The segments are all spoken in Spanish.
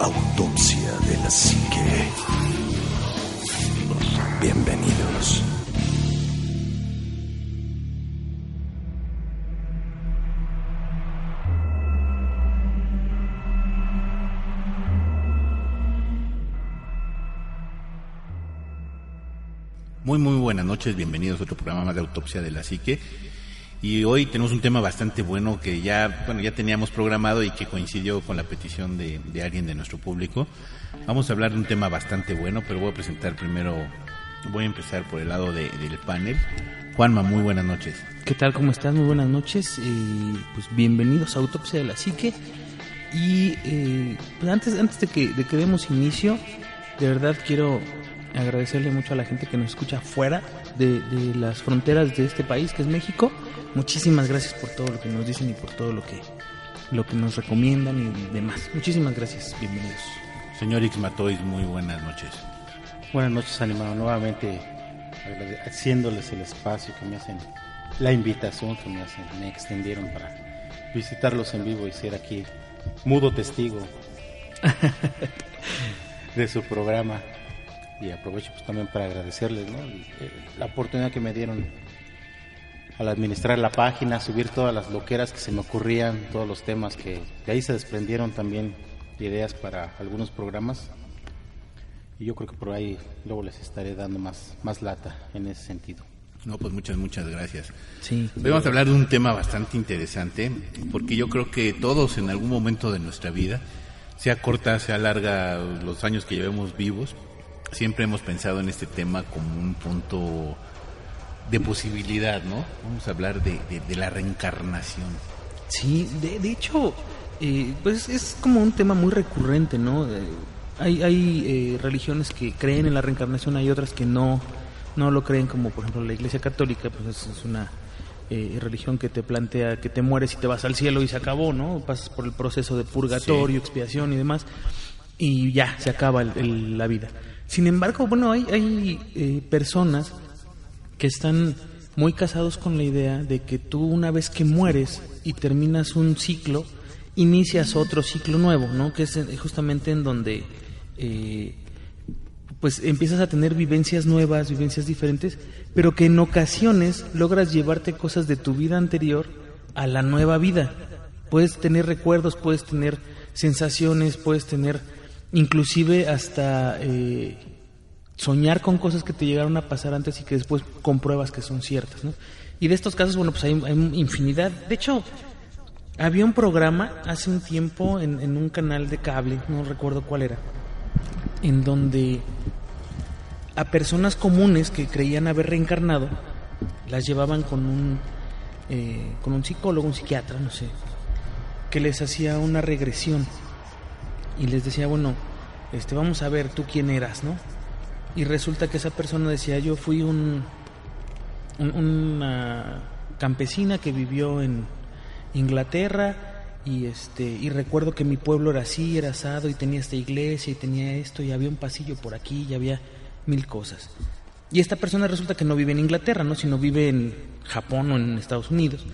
Autopsia de la psique. Bienvenidos. Muy, muy buenas noches, bienvenidos a otro programa de Autopsia de la Psique. Y hoy tenemos un tema bastante bueno que ya, bueno, ya teníamos programado y que coincidió con la petición de, de alguien de nuestro público. Vamos a hablar de un tema bastante bueno, pero voy a presentar primero, voy a empezar por el lado de- del panel. Juanma, muy buenas noches. ¿Qué tal? ¿Cómo estás? Muy buenas noches. Eh, pues bienvenidos a Autopsia de la Psique. Y eh, pues antes, antes de, que, de que demos inicio, de verdad quiero agradecerle mucho a la gente que nos escucha fuera de, de las fronteras de este país, que es México. Muchísimas gracias por todo lo que nos dicen y por todo lo que, lo que nos recomiendan y demás. Muchísimas gracias. Bienvenidos. Señor Ixmatois, muy buenas noches. Buenas noches, animado. Nuevamente haciéndoles el espacio que me hacen, la invitación que me hacen, me extendieron para visitarlos en vivo y ser aquí mudo testigo de su programa. Y aprovecho pues, también para agradecerles el- la oportunidad que me dieron al administrar la página, subir todas las loqueras que se me ocurrían, todos los temas que de ahí se desprendieron también ideas para algunos programas. Y yo creo que por ahí luego les estaré dando más, más lata en ese sentido. No, pues muchas, muchas gracias. Sí. Hoy vamos a hablar de un tema bastante interesante, porque yo creo que todos en algún momento de nuestra vida, sea corta, sea larga, los años que llevemos vivos, siempre hemos pensado en este tema como un punto de posibilidad, ¿no? Vamos a hablar de, de- de la reencarnación. Sí, de, de hecho, eh, pues es como un tema muy recurrente, ¿no? Eh, hay hay eh, religiones que creen en la reencarnación, hay otras que no, no lo creen, como por ejemplo la Iglesia Católica, pues es, es una eh, religión que te plantea que te mueres y te vas al cielo y se acabó, ¿no? Pasas por el proceso de purgatorio, Sí. expiación y demás, y ya, se acaba el- el- la vida. Sin embargo, bueno, hay, hay eh, personas que están muy casados con la idea de que tú una vez que mueres y terminas un ciclo, inicias otro ciclo nuevo, ¿no? Que es justamente en donde eh, pues empiezas a tener vivencias nuevas, vivencias diferentes, pero que en ocasiones logras llevarte cosas de tu vida anterior a la nueva vida. Puedes tener recuerdos, puedes tener sensaciones, puedes tener inclusive hasta eh, soñar con cosas que te llegaron a pasar antes y que después compruebas que son ciertas, ¿no? Y de estos casos, bueno, pues hay, hay infinidad. De hecho, había un programa hace un tiempo en, un canal de cable, no recuerdo cuál era, en donde a personas comunes que creían haber reencarnado las llevaban con un eh, con un psicólogo, un psiquiatra, no sé, que les hacía una regresión y les decía, bueno, este, vamos a ver tú quién eras, ¿no? Y resulta que esa persona decía, yo fui un, un- una campesina que vivió en Inglaterra y este y recuerdo que mi pueblo era así, era asado y tenía esta iglesia y tenía esto y había un pasillo por aquí y había mil cosas. Y esta persona resulta que no vive en Inglaterra, ¿no? sino vive en Japón o en Estados Unidos.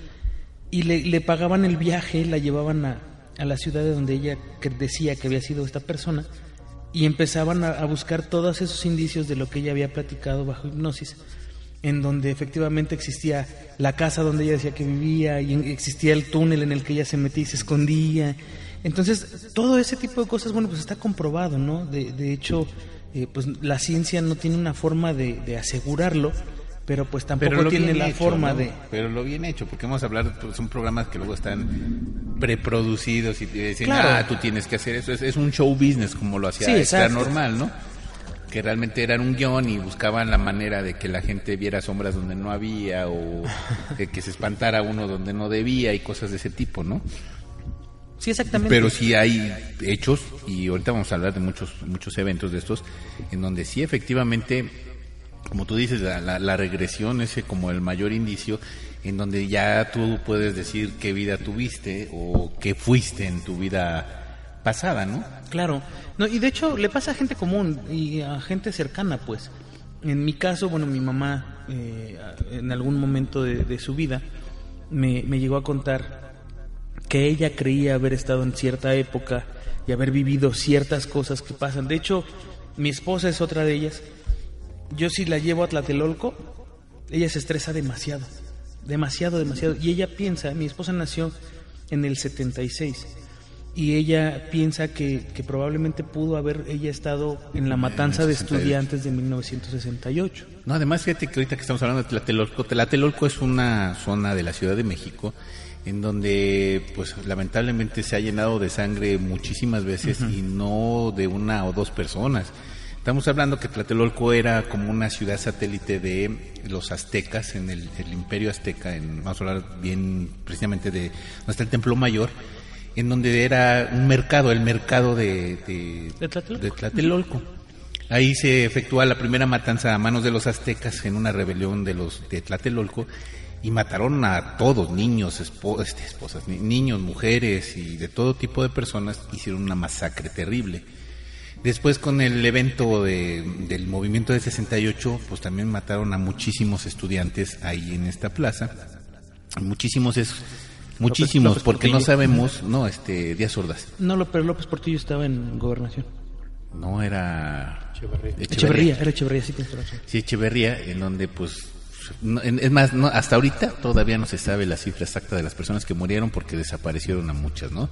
Y le, le pagaban el viaje, la llevaban a, a la ciudad de donde ella decía que había sido esta persona y empezaban a, buscar todos esos indicios de lo que ella había platicado bajo hipnosis, en donde efectivamente existía la casa donde ella decía que vivía y existía el túnel en el que ella se metía y se escondía. Entonces, todo ese tipo de cosas, bueno, pues está comprobado, ¿no? De, de hecho, eh, pues la ciencia no tiene una forma de asegurarlo, pero pues tampoco lo tiene la hecho, forma ¿no? de... Pero lo bien hecho, porque vamos a hablar, pues, son programas que luego están preproducidos y te dicen, Claro. ah, tú tienes que hacer eso. Es, es un show business como lo hacía Sí, Extra. Normal, ¿no? Que realmente eran un guion y buscaban la manera de que la gente viera sombras donde no había o de que se espantara uno donde no debía y cosas de ese tipo, ¿no? Sí, exactamente. Pero sí hay hechos, y ahorita vamos a hablar de muchos, muchos eventos de estos, en donde sí efectivamente, como tú dices, la, regresión es como el mayor indicio, en donde ya tú puedes decir qué vida tuviste o qué fuiste en tu vida pasada, ¿no? Claro. No, y de hecho le pasa a gente común y a gente cercana, pues. En mi caso, bueno, mi mamá eh, en algún momento de, de su vida me, me llegó a contar que ella creía haber estado en cierta época y haber vivido ciertas cosas que pasan. De hecho, mi esposa es otra de ellas. Yo si la llevo a Tlatelolco, ella se estresa demasiado, demasiado, demasiado. Y ella piensa, mi esposa nació en el 76 y ella piensa que, que probablemente pudo haber ella estado en la matanza de 68. estudiantes de 1968. No, además fíjate que ahorita que estamos hablando de Tlatelolco, Tlatelolco es una zona de la Ciudad de México en donde pues lamentablemente se ha llenado de sangre muchísimas veces y no de una o dos personas. Estamos hablando que Tlatelolco era como una ciudad satélite de los aztecas, en el, el imperio azteca, en, vamos a hablar bien precisamente de donde está el Templo Mayor, en donde era un mercado, el mercado de, de, ¿De Tlatelolco? de Tlatelolco. Ahí se efectúa la primera matanza a manos de los aztecas en una rebelión de los de Tlatelolco y mataron a todos, niños, espo- este, esposas, ni- niños, mujeres y de todo tipo de personas, hicieron una masacre terrible. Después con el evento de- del movimiento de 68, pues también mataron a muchísimos estudiantes ahí en esta plaza. Muchísimos es muchísimos López porque no sabemos, no, este Díaz Sordas. No, lo- pero López Portillo estaba en gobernación. No era Echeverría. Echeverría, era Echeverría, sí tienes razón. Sí, Echeverría, en donde pues no- es más, no, hasta ahorita todavía no se sabe la cifra exacta de las personas que murieron porque desaparecieron a muchas, ¿no?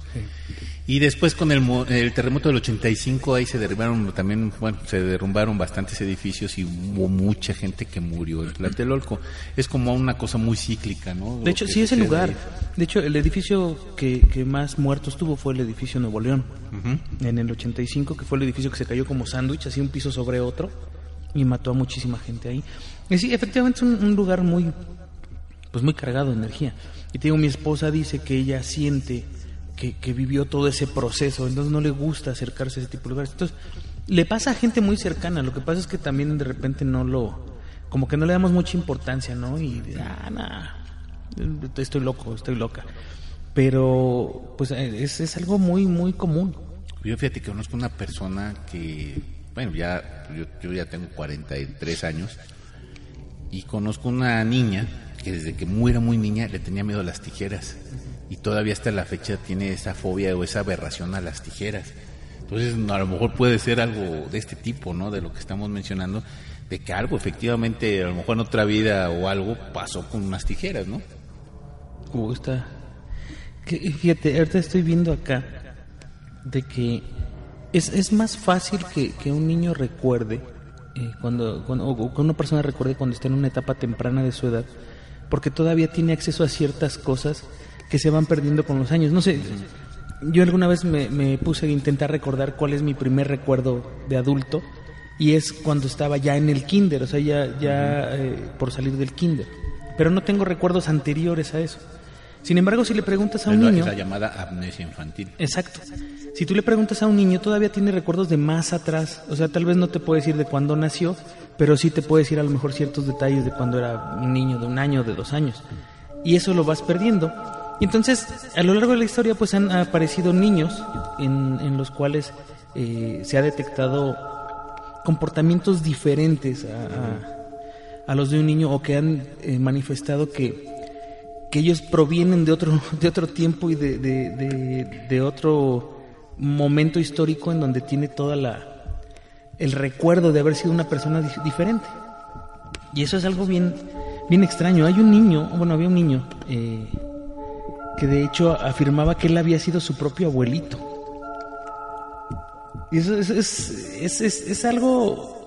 Y después con el, el terremoto del 85 ahí se derribaron también, bueno, se derrumbaron bastantes edificios y hubo mucha gente que murió en Tlatelolco. Es como una cosa muy cíclica, ¿no? De hecho, sí es el lugar. ahí. De hecho, el edificio que, que más muertos tuvo fue el edificio Nuevo León. En el 85, que fue el edificio que se cayó como sándwich, así un piso sobre otro, y mató a muchísima gente ahí. Sí, efectivamente es un, un lugar muy, pues muy cargado de energía. Y te digo, mi esposa dice que ella siente que, que vivió todo ese proceso, entonces no le gusta acercarse a ese tipo de lugares. Entonces, le pasa a gente muy cercana, lo que pasa es que también de repente no lo, como que no le damos mucha importancia, ¿no? Y, ah, nah, estoy loco, estoy loca. Pero, pues eh, es, es algo muy, muy común. Yo fíjate que conozco una persona que, bueno, ya, yo, yo ya tengo 43 años y conozco una niña que desde que muy era muy niña le tenía miedo a las tijeras y todavía hasta la fecha tiene esa fobia o esa aberración a las tijeras. Entonces, a lo mejor puede ser algo de este tipo, ¿no? De lo que estamos mencionando, de que algo efectivamente, a lo mejor en otra vida o algo pasó con unas tijeras, ¿no? Gusta. Que, fíjate, ahorita estoy viendo acá de que es, es más fácil que, que un niño recuerde, eh, cuando, cuando, o que una persona recuerde cuando está en una etapa temprana de su edad, porque todavía tiene acceso a ciertas cosas que se van perdiendo con los años. No sé, yo alguna vez me, puse a intentar recordar cuál es mi primer recuerdo de adulto y es cuando estaba ya en el kinder, o sea, ya, ya eh, por salir del kinder. Pero no tengo recuerdos anteriores a eso. Sin embargo, si le preguntas a un Es niño... es la llamada amnesia infantil. Exacto. Si tú le preguntas a un niño, todavía tiene recuerdos de más atrás. O sea, tal vez no te puede decir de cuándo nació, pero sí te puede decir a lo mejor ciertos detalles de cuando era un niño de un año, de dos años. Y eso lo vas perdiendo. Y entonces, a lo largo de la historia, pues han aparecido niños en, en los cuales eh, se ha detectado comportamientos diferentes a, a- a los de un niño o que han eh, manifestado que, que ellos provienen de otro, de otro tiempo y de, de, de- otro momento histórico en donde tiene toda la el recuerdo de haber sido una persona dif- diferente. Y eso es algo bien, bien extraño. Hay un niño, bueno, había un niño eh, que de hecho afirmaba que él había sido su propio abuelito. Y eso es, es, es, es- es algo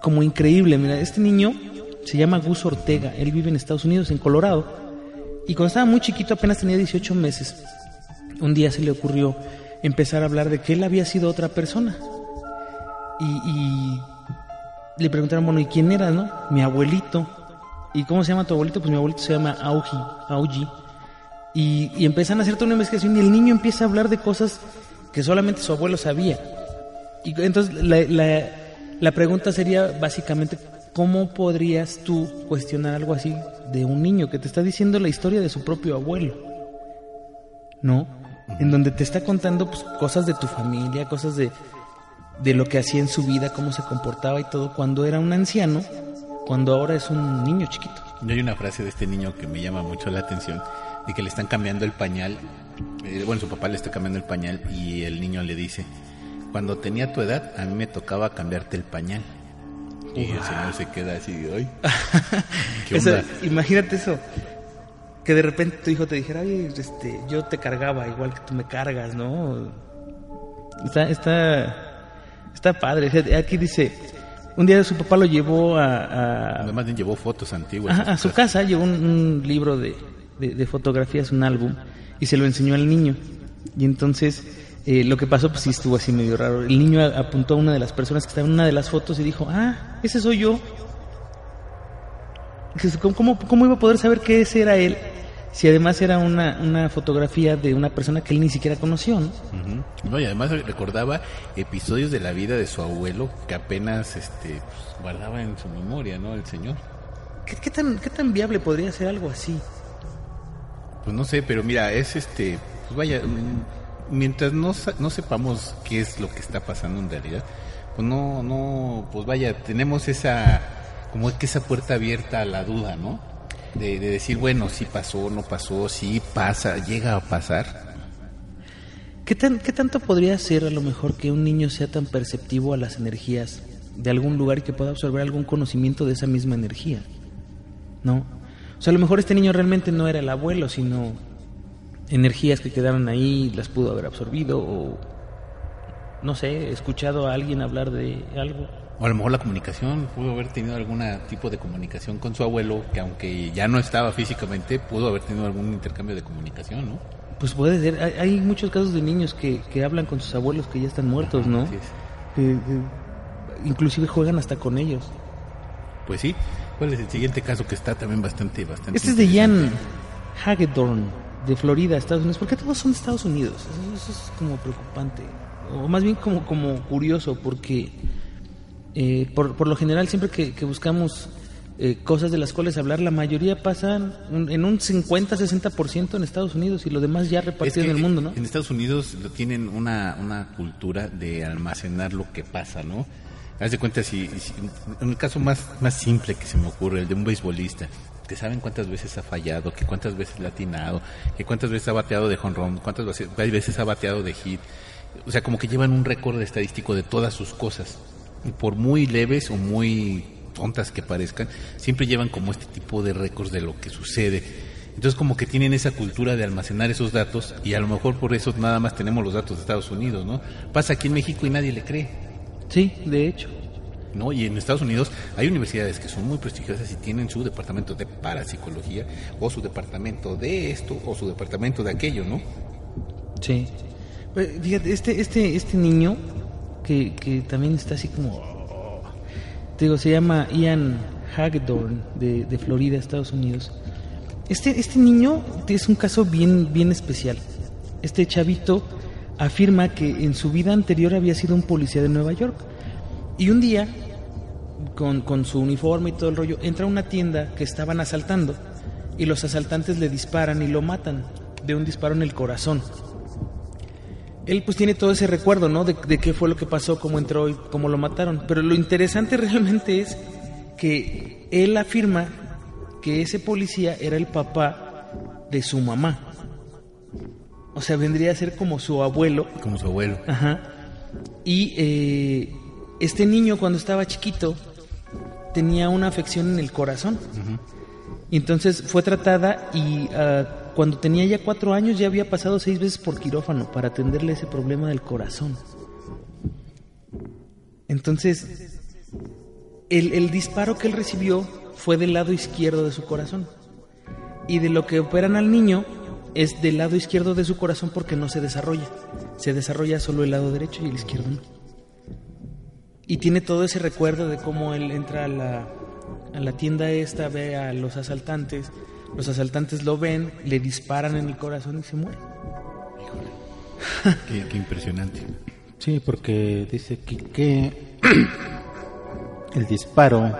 como increíble. Mira, este niño se llama Gus Ortega. Él vive en Estados Unidos, en Colorado. Y cuando estaba muy chiquito, apenas tenía 18 meses, un día se le ocurrió empezar a hablar de que él había sido otra persona. Y, le preguntaron, bueno, ¿y quién era, no? Mi abuelito. ¿Y cómo se llama tu abuelito? Pues mi abuelito se llama Auji, Auji. Y, y empiezan a hacer toda una investigación y el niño empieza a hablar de cosas que solamente su abuelo sabía. Y entonces la pregunta sería básicamente, ¿cómo podrías tú cuestionar algo así de un niño que te está diciendo la historia de su propio abuelo? ¿No? En donde te está contando pues, cosas de tu familia, cosas de, de lo que hacía en su vida, cómo se comportaba y todo, cuando era un anciano, cuando ahora es un niño chiquito. Yo hay una frase de este niño que me llama mucho la atención, de que le están cambiando el pañal, eh, bueno, su papá le está cambiando el pañal y el niño le dice, cuando tenía tu edad, a mí me tocaba cambiarte el pañal. Y el señor se queda así, ¡ay! ¿Qué Eso- onda? imagínate eso. Que de repente tu hijo te dijera, oye, este, yo te cargaba igual que tú me cargas, ¿no? Está, está, está padre. Aquí dice, un día su papá lo llevó a, a- Además bien llevó fotos antiguas. Ajá, a su casa, llevó un, un libro de, de- de fotografías, un álbum, y se lo enseñó al niño. Y entonces eh, lo que pasó, pues sí estuvo así medio raro. El niño apuntó a una de las personas que estaba en una de las fotos y dijo, ah, ese soy yo. ¿Cómo, cómo, iba a poder saber que ese era él? Si además era una, una fotografía de una persona que él ni siquiera conoció, ¿no? No, y además recordaba episodios de la vida de su abuelo que apenas este, pues, guardaba en su memoria, ¿no? El señor. ¿Qué, qué tan, ¿Qué tan viable podría ser algo así? Pues no sé, pero mira, es este, pues vaya, mientras no, no sepamos qué es lo que está pasando en realidad, pues no, no, pues vaya, tenemos esa, como que esa puerta abierta a la duda, ¿no? De, de decir, bueno, sí pasó, no pasó, sí pasa, llega a pasar. ¿Qué, ¿Qué tanto podría ser a lo mejor que un niño sea tan perceptivo a las energías de algún lugar y que pueda absorber algún conocimiento de esa misma energía? ¿No? O sea, a lo mejor este niño realmente no era el abuelo, sino energías que quedaron ahí, las pudo haber absorbido o, no sé, escuchado a alguien hablar de algo. O a lo mejor la comunicación, pudo haber tenido algún tipo de comunicación con su abuelo, que aunque ya no estaba físicamente, pudo haber tenido algún intercambio de comunicación, ¿no? Pues puede ser, hay, hay muchos casos de niños que, que hablan con sus abuelos que ya están muertos, ¿no? Así es. Que- que inclusive juegan hasta con ellos. Pues sí. ¿Cuál es el siguiente caso que está también bastante, bastante Este es de? Jan Hagedorn, de Florida, Estados Unidos. ¿Por qué todos son de Estados Unidos? Eso, eso es como preocupante. O más bien como, como curioso, porque eh, por, por lo general siempre que, que buscamos eh, cosas de las cuales hablar, la mayoría pasan un- en un 50-60% en Estados Unidos y lo demás ya Es repartido que en el mundo, ¿no? En Estados Unidos tienen una, una cultura de almacenar lo que pasa, ¿no? Haz de cuenta, si, si- en el caso más, más simple que se me ocurre, el de un beisbolista, que saben cuántas veces ha fallado, que cuántas veces ha atinado, que cuántas veces ha bateado de jonrón, cuántas veces ha bateado de hit. O sea, como que llevan un récord estadístico de todas sus cosas. Y por muy leves o muy tontas que parezcan, siempre llevan como este tipo de récords de lo que sucede. Entonces como que tienen esa cultura de almacenar esos datos y a lo mejor por eso nada más tenemos los datos de Estados Unidos, ¿no? Pasa aquí en México y nadie le cree. Sí, de hecho. ¿No? Y en Estados Unidos hay universidades que son muy prestigiosas y tienen su departamento de parapsicología o su departamento de esto o su departamento de aquello, ¿no? Sí. Pues, Fíjate, este, este, este niño que, que también está así como... Te digo, se llama Ian Hagedorn de, de Florida, Estados Unidos. Este, este niño es un caso bien, bien especial. Este chavito afirma que en su vida anterior había sido un policía de Nueva York. Y un día, con, con su uniforme y todo el rollo, entra a una tienda que estaban asaltando y los asaltantes le disparan y lo matan de un disparo en el corazón. Él pues tiene todo ese recuerdo, ¿no? De, de qué fue lo que pasó, cómo entró y cómo lo mataron. Pero lo interesante realmente es que él afirma que ese policía era el papá de su mamá. O sea, vendría a ser como su abuelo. Como su abuelo. Ajá. Y eh, este niño cuando estaba chiquito tenía una afección en el corazón. Y entonces fue tratada y ah, cuando tenía ya cuatro años ya había pasado seis veces por quirófano para atenderle ese problema del corazón. Entonces, el, el disparo que él recibió fue del lado izquierdo de su corazón. Y de lo que operan al niño es del lado izquierdo de su corazón porque no se desarrolla. Se desarrolla solo el lado derecho y el izquierdo no. Y tiene todo ese recuerdo de cómo él entra a la, a la tienda esta, ve a los asaltantes, Los asaltantes lo ven, le disparan en el corazón y se muere. Qué, qué impresionante. Sí, porque dice que, que el disparo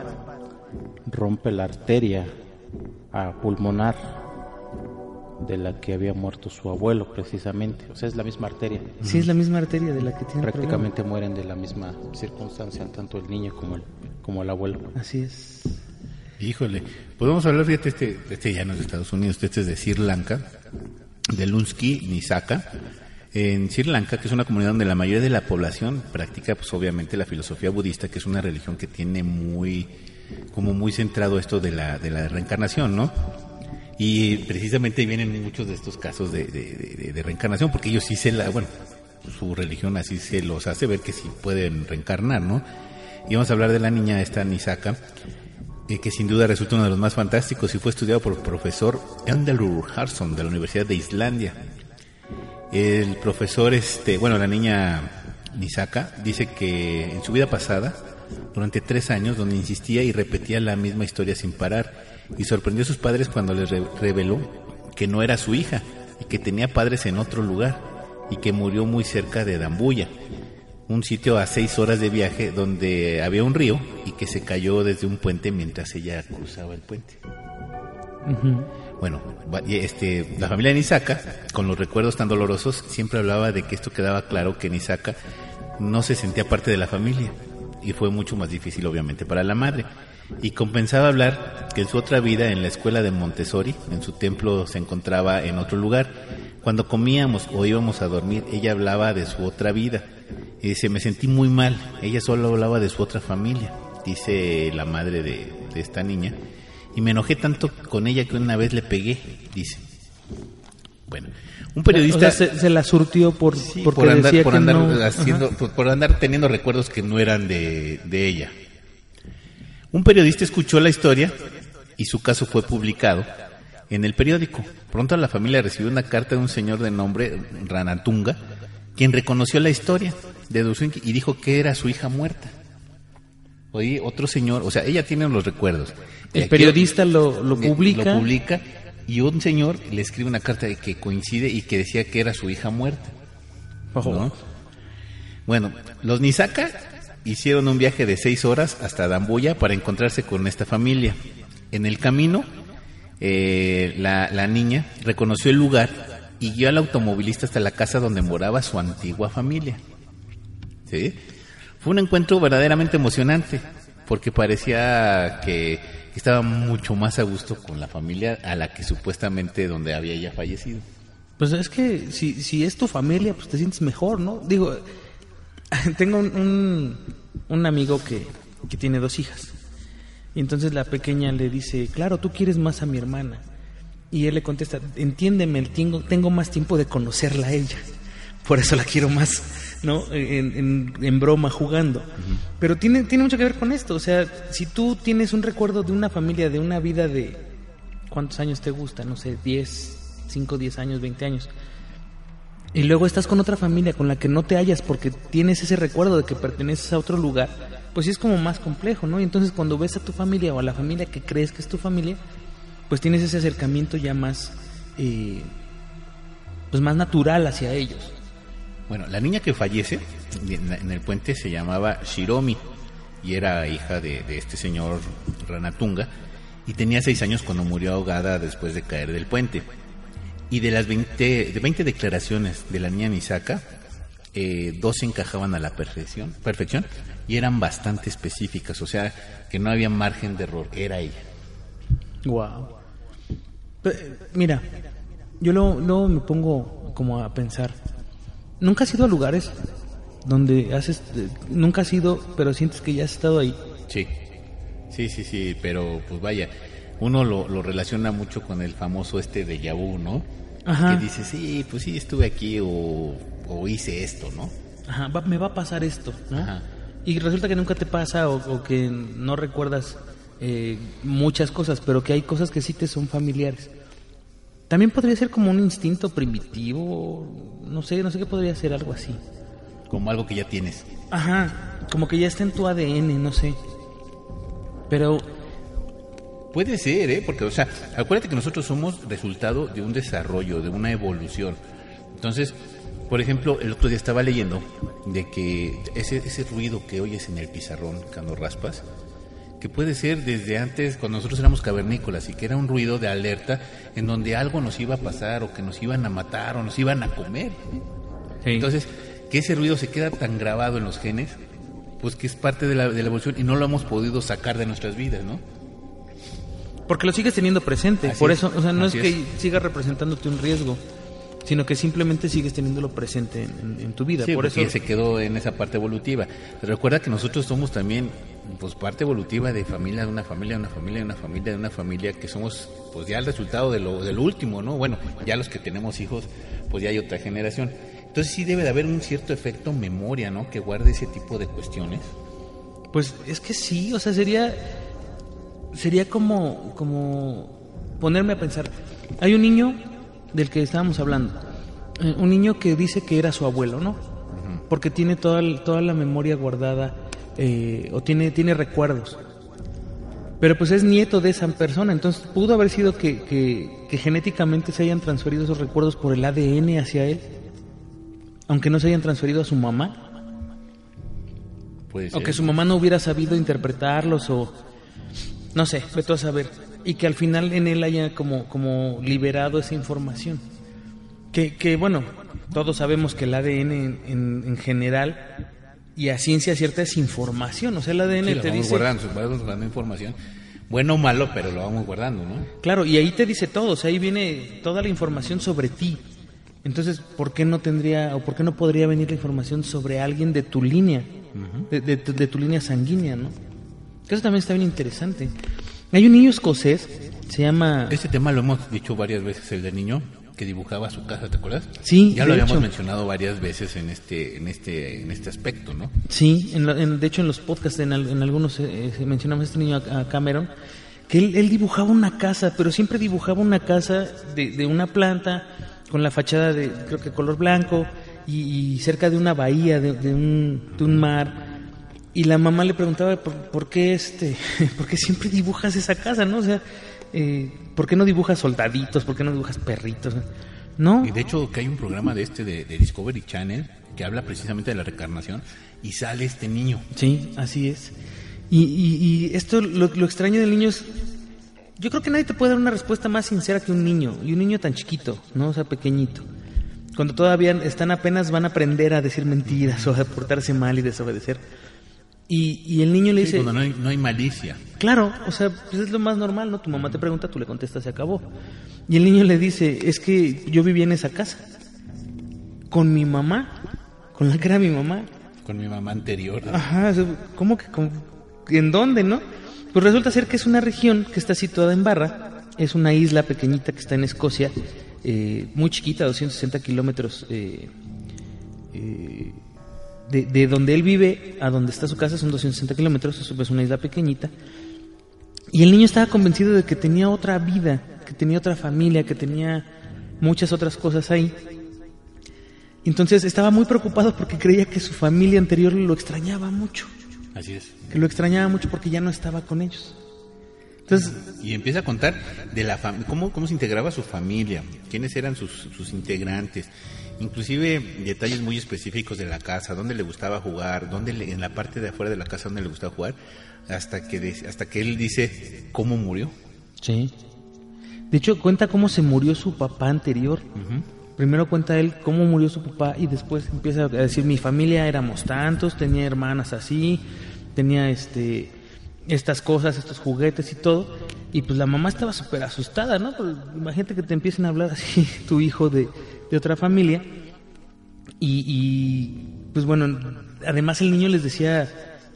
rompe la arteria a pulmonar de la que había muerto su abuelo precisamente. O sea, es la misma arteria. Sí, es la misma arteria de la que tiene Prácticamente mueren de la misma circunstancia, tanto el niño como el, como el abuelo. Así es. Híjole, podemos hablar, fíjate, este, este ya no es de Estados Unidos, este es de Sri Lanka, de Lunsky Nisaka, en Sri Lanka, que es una comunidad donde la mayoría de la población practica, pues obviamente, la filosofía budista, que es una religión que tiene muy, como muy centrado esto de la, de la reencarnación, ¿no? Y precisamente vienen muchos de estos casos de, reencarnación, porque ellos sí se la, bueno, su religión así se los hace ver que sí pueden reencarnar, ¿no? Y vamos a hablar de la niña esta Nisaka, eh, que sin duda resulta uno de los más fantásticos y fue estudiado por el profesor Andrew Harson de la Universidad de Islandia. El profesor, este, bueno, la niña Nisaka dice que en su vida pasada, durante tres años, donde insistía y repetía la misma historia sin parar, y sorprendió a sus padres cuando les re- reveló que no era su hija y que tenía padres en otro lugar y que murió muy cerca de Dambuya, un sitio a seis horas de viaje donde había un río y que se cayó desde un puente mientras ella cruzaba el puente. Bueno, este, la familia de Nisaka, con los recuerdos tan dolorosos, siempre hablaba de que esto quedaba claro que Nisaka no se sentía parte de la familia y fue mucho más difícil obviamente para la madre. Y compensaba hablar que en su otra vida en la escuela de Montessori, en su templo se encontraba en otro lugar. Cuando comíamos o íbamos a dormir, ella hablaba de su otra vida. Y dice, me sentí muy mal, ella solo hablaba de su otra familia, dice la madre de, de esta niña. Y me enojé tanto con ella que una vez le pegué, dice. Bueno, un periodista... O sea, se, se la surtió por, Sí, porque por andar, decía por que andar no- haciendo, por, por andar teniendo recuerdos que no eran de, de ella. Un periodista escuchó la historia y su caso fue publicado en el periódico. Pronto la familia recibió una carta de un señor de nombre Ranatunga, quien reconoció la historia de Dusuinki y dijo que era su hija muerta. Oye, otro señor, o sea, ella tiene los recuerdos. El periodista lo, lo publica. Lo publica y un señor le escribe una carta de que coincide y que decía que era su hija muerta. Ojo. ¿no? Bueno, los Nisaka hicieron un viaje de seis horas hasta Dambuya para encontrarse con esta familia. En el camino, eh, la, la niña reconoció el lugar y guió al automovilista hasta la casa donde moraba su antigua familia. ¿Sí? Fue un encuentro verdaderamente emocionante porque parecía que estaba mucho más a gusto con la familia a la que supuestamente donde había ella fallecido. Pues es que si, es tu familia, pues te sientes mejor, ¿no? Digo, tengo un, un, un amigo que, que tiene dos hijas. Y entonces la pequeña le dice, claro, tú quieres más a mi hermana. Y él le contesta, entiéndeme, tengo, tengo más tiempo de conocerla a ella. Por eso la quiero más, ¿no? En, en, en broma, jugando. Pero tiene, tiene mucho que ver con esto. O sea, si tú tienes un recuerdo de una familia, de una vida de... ¿Cuántos años te gusta? No sé, 10, 5, 10 años, 20 años. Y luego estás con otra familia con la que no te hallas porque tienes ese recuerdo de que perteneces a otro lugar, pues sí es como más complejo, ¿no? Y entonces cuando ves a tu familia o a la familia que crees que es tu familia, pues tienes ese acercamiento ya más, eh, pues más natural hacia ellos. Bueno, la niña que fallece en el puente se llamaba Shiromi y era hija de, este señor Ranatunga y tenía seis años cuando murió ahogada después de caer del puente. Y de las 20, de 20 declaraciones de la niña Nisaka, eh, dos encajaban a la perfección, perfección y eran bastante específicas, o sea que no había margen de error, era ella. Wow. Mira, yo luego, luego me pongo como a pensar, ¿nunca has ido a lugares donde haces, nunca has ido, pero sientes que ya has estado ahí? Sí, sí, sí, sí, pero pues vaya, uno lo, lo relaciona mucho con el famoso este de Yahoo, ¿no? Ajá. Que dice, sí, pues sí, estuve aquí o, o hice esto, ¿no? Ajá, va- me va a pasar esto, ¿no? Ajá. Y resulta que nunca te pasa o, o que no recuerdas eh, muchas cosas, pero que hay cosas que sí te son familiares. También podría ser como un instinto primitivo, no sé, no sé qué podría ser algo así. Como algo que ya tienes. Ajá, como que ya está en tu ADN, no sé. Pero Puede ser, ¿eh? Porque, o sea, acuérdate que nosotros somos resultado de un desarrollo, de una evolución. Entonces, por ejemplo, el otro día estaba leyendo de que ese, ese ruido que oyes en el pizarrón cuando raspas, que puede ser desde antes, cuando nosotros éramos cavernícolas, y que era un ruido de alerta en donde algo nos iba a pasar, o que nos iban a matar, o nos iban a comer. Sí. Entonces, que ese ruido se queda tan grabado en los genes, pues que es parte de la, de la evolución y no lo hemos podido sacar de nuestras vidas, ¿no? Porque lo sigues teniendo presente. Así Por es, eso, o sea, no es que siga representándote un riesgo, sino que simplemente sigues teniéndolo presente en, tu vida. Sí, Por eso, se quedó en esa parte evolutiva. Recuerda que nosotros somos también, pues, parte evolutiva de familia, de una familia, de una familia, de una familia, de una familia, que somos, pues, ya el resultado de lo, del último, ¿no? Bueno, ya los que tenemos hijos, pues, ya hay otra generación. Entonces sí debe de haber un cierto efecto memoria, ¿no? Que guarde ese tipo de cuestiones. Pues es que sí, o sea, sería sería como como ponerme a pensar. Hay un niño del que estábamos hablando, eh, un niño que dice que era su abuelo, ¿no? Porque tiene toda toda la memoria guardada eh, o tiene tiene recuerdos. Pero pues es nieto de esa persona, entonces pudo haber sido que, que, que genéticamente se hayan transferido esos recuerdos por el ADN hacia él, aunque no se hayan transferido a su mamá. O que su mamá no hubiera sabido interpretarlos o no sé, vete a saber. Y que al final en él haya como, como liberado esa información. Que, que bueno, todos sabemos que el ADN en, en- en general y a ciencia cierta es información. O sea, el ADN Sí, lo te vamos dice... guardando, vamos guardando información. Bueno o malo, pero lo vamos guardando, ¿no? Claro, y ahí te dice todo, o sea, ahí viene toda la información sobre ti. Entonces, ¿por qué no tendría o por qué no podría venir la información sobre alguien de tu línea, de, de tu- de tu línea sanguínea, ¿no? Que Eso también está bien interesante. Hay un niño escocés, se llama... Este tema lo hemos dicho varias veces, el del niño que dibujaba su casa, ¿te acuerdas? Sí, Ya lo habíamos hecho. mencionado varias veces en este, en este, en este aspecto, ¿no? Sí, en en- de hecho en los podcasts, en, al- en algunos eh, eh, mencionamos a este niño, a, a Cameron, que él, él dibujaba una casa, pero siempre dibujaba una casa de, de una planta con la fachada de, creo que color blanco, y, y cerca de una bahía, de, de un, de un mar. Y la mamá le preguntaba por, por qué este, por qué siempre dibujas esa casa, ¿no? O sea, eh, ¿por qué no dibujas soldaditos? ¿Por qué no dibujas perritos? ¿No? Y de hecho que hay un programa de este de, de Discovery Channel que habla precisamente de la reencarnación y sale este niño. Sí, así es. Y, y- y esto, lo, lo extraño del niño es, yo creo que nadie te puede dar una respuesta más sincera que un niño, y un niño tan chiquito, ¿no? O sea, pequeñito. Cuando todavía están apenas van a aprender a decir mentiras o a portarse mal y desobedecer. Y, y el niño le Sí, dice, cuando no hay, no hay malicia. Claro, o sea, pues es lo más normal, ¿no? Tu mamá te pregunta, tú le contestas, se acabó. Y el niño le dice, es que yo vivía en esa casa. Con mi mamá, con la que era mi mamá. Con mi mamá anterior. Ajá, o sea, ¿cómo que? cómo- ¿En dónde, no? Pues resulta ser que es una región que está situada en Barra, es una isla pequeñita que está en Escocia, eh, muy chiquita, 260 kilómetros eh, eh, de, de donde él vive a donde está su casa, son 260 kilómetros, eso es una isla pequeñita. Y el niño estaba convencido de que tenía otra vida, que tenía otra familia, que tenía muchas otras cosas ahí. Entonces estaba muy preocupado porque creía que su familia anterior lo extrañaba mucho, Así es. que lo extrañaba mucho porque ya no estaba con ellos. Entonces, Y empieza a contar de la cómo, cómo se integraba su familia, quiénes eran sus, sus integrantes, inclusive detalles muy específicos de la casa, dónde le gustaba jugar, dónde le- en la parte de afuera de la casa dónde le gustaba jugar, hasta que de- hasta que él dice cómo murió. sí. De hecho, cuenta cómo se murió su papá anterior. Primero cuenta él cómo murió su papá y después empieza a decir mi familia éramos tantos, tenía hermanas así, tenía este estas cosas, estos juguetes y todo. Y pues la mamá estaba súper asustada, ¿no? Pues, imagínate que te empiecen a hablar así tu hijo de, de otra familia. Y, pues bueno, además el niño les decía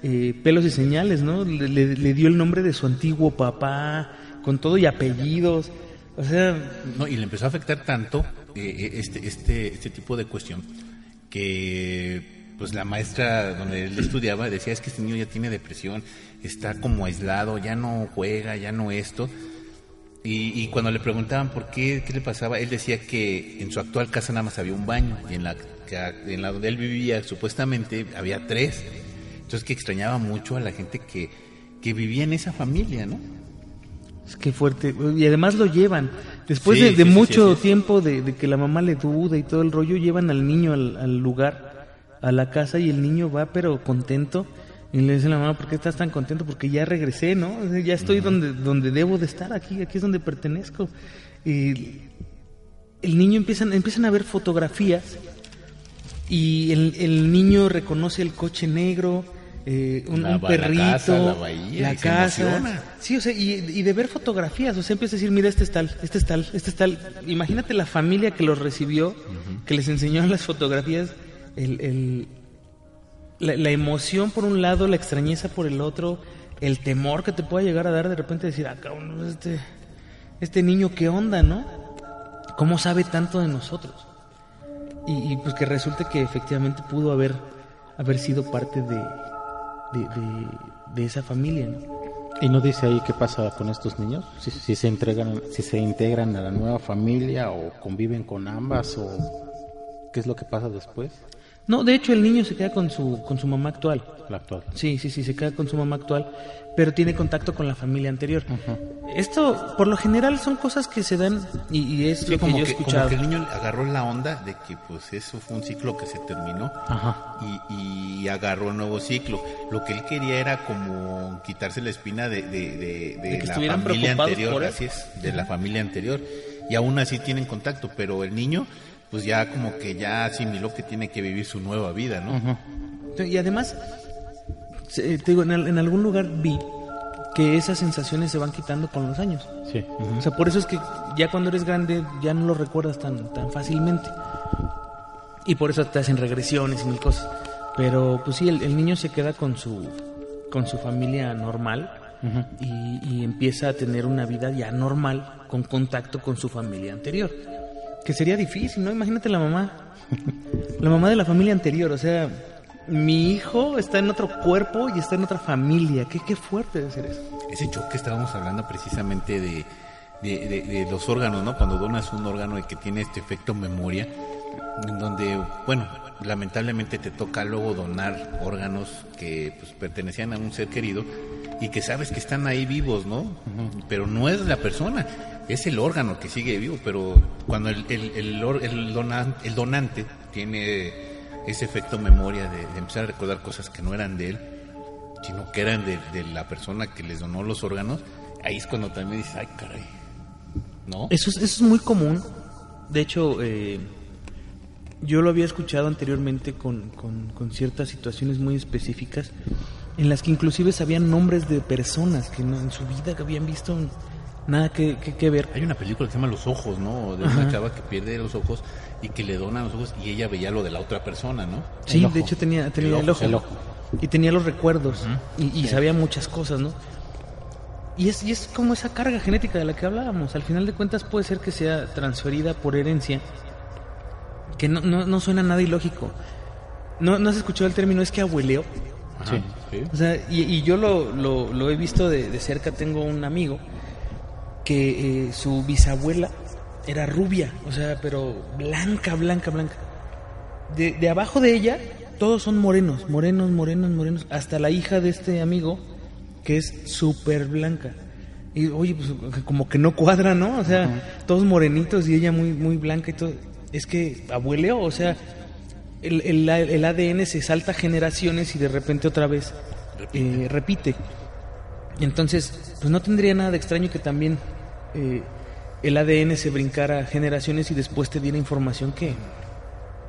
eh, pelos y señales, ¿no? Le, dio el nombre de su antiguo papá, con todo y apellidos. O sea, No, y le empezó a afectar tanto eh, este, este, este tipo de cuestión que pues la maestra donde él estudiaba decía es que este niño ya tiene depresión, está como aislado, ya no juega, ya no esto. Y, y cuando le preguntaban por qué, qué le pasaba, él decía que en su actual casa nada más había un baño y en la, que- en la donde él vivía supuestamente había tres. Entonces que extrañaba mucho a la gente que, que vivía en esa familia, ¿no? Es que fuerte. Y además lo llevan. Después Sí, de, de sí, sí, mucho sí. tiempo de, de que la mamá le duda y todo el rollo, llevan al niño al, al lugar, a la casa, y el niño va pero contento. Y le dice la mamá, ¿por qué estás tan contento? Porque ya regresé, ¿no? Ya estoy donde, donde debo de estar, aquí, aquí es donde pertenezco. Y el niño empiezan, empiezan a ver fotografías y el, el niño reconoce el coche negro, eh, un, La un ba- la perrito, casa, la bahía, casa. Sí, o sea, y, y de ver fotografías, o sea, empieza a decir, mira, este es tal, este es tal, este es tal. Imagínate la familia que los recibió, que les enseñó las fotografías, el, el- la, emoción por un lado, la extrañeza por el otro, el temor que te pueda llegar a dar de repente decir, ah, cabrón, este, este niño, ¿qué onda, no? ¿Cómo sabe tanto de nosotros? Y, pues que resulte que efectivamente pudo haber, haber sido parte de, de, de- esa familia, ¿no? ¿Y no dice ahí qué pasa con estos niños? Si se entregan, si se integran a la nueva familia o conviven con ambas o qué es lo que pasa después, No, de hecho el niño se queda con su, con su mamá actual. la actual. Sí, sí, sí, se queda con su mamá actual, pero tiene contacto con la familia anterior. Esto, por lo general, son cosas que se dan y, y es Sí, lo que como yo he que, como escuchado. que el niño agarró la onda de que pues eso fue un ciclo que se terminó Ajá. y, y agarró un nuevo ciclo. Lo que él quería era como quitarse la espina de, de, de- de De que la familia anterior, es, de la familia anterior. Y aún así tienen contacto, pero el niño pues ya como que ya asimiló que tiene que vivir su nueva vida, ¿no? Y además, se- te digo, en, en algún lugar vi que esas sensaciones se van quitando con los años. Sí. O sea, por eso es que ya cuando eres grande ya no lo recuerdas tan, tan fácilmente. Y por eso te hacen regresiones y mil cosas. Pero pues sí, el, el niño se queda con su, con su familia normal y, y empieza a tener una vida ya normal con contacto con su familia anterior. Que sería difícil, ¿no? Imagínate la mamá. La mamá de la familia anterior, o sea, mi hijo está en otro cuerpo y está en otra familia. Qué, qué fuerte debe ser eso. Ese choque estábamos hablando precisamente de, de, de- de los órganos, ¿no? Cuando donas un órgano y que tiene este efecto memoria, en donde, bueno, lamentablemente te toca luego donar órganos que pues, pertenecían a un ser querido y que sabes que están ahí vivos, ¿no? Pero no es la persona, es el órgano que sigue vivo, pero cuando el, el, el, donante tiene ese efecto memoria de, empezar a recordar cosas que no eran de él, sino que eran de, la persona que les donó los órganos, ahí es cuando también dices, ay, caray, ¿no? Eso es, eso es muy común. De hecho, eh, yo lo había escuchado anteriormente con, con- con ciertas situaciones muy específicas en las que inclusive sabían nombres de personas que en su vida habían visto nada que, que- que ver. Hay una película que se llama Los Ojos, ¿no? De una chava que pierde los ojos y que le donan los ojos y ella veía lo de la otra persona, ¿no? Sí, de hecho tenía, tenía el, El ojo, ojo, el ojo. Y tenía los recuerdos. Y, y sabía muchas cosas, ¿no? Y es, y es como esa carga genética de la que hablábamos. Al final de cuentas puede ser que sea transferida por herencia. Que no, no, no suena nada ilógico. ¿No, ¿No has escuchado el término? Es que abueleo. Ajá, sí. O sea, y, y yo lo, lo, lo he visto de, de cerca. Tengo un amigo que eh, su bisabuela era rubia, o sea, pero blanca, blanca, blanca. De, de abajo de ella, todos son morenos, morenos, morenos, morenos. Hasta la hija de este amigo, que es súper blanca. Y oye, pues como que no cuadra, ¿no? O sea, todos morenitos y ella muy, muy blanca y todo. Es que abueleo, o sea, el, el, el ADN se salta generaciones y de repente otra vez eh, repite. Entonces, pues no tendría nada de extraño que también eh, el ADN se brincara generaciones y después te diera información que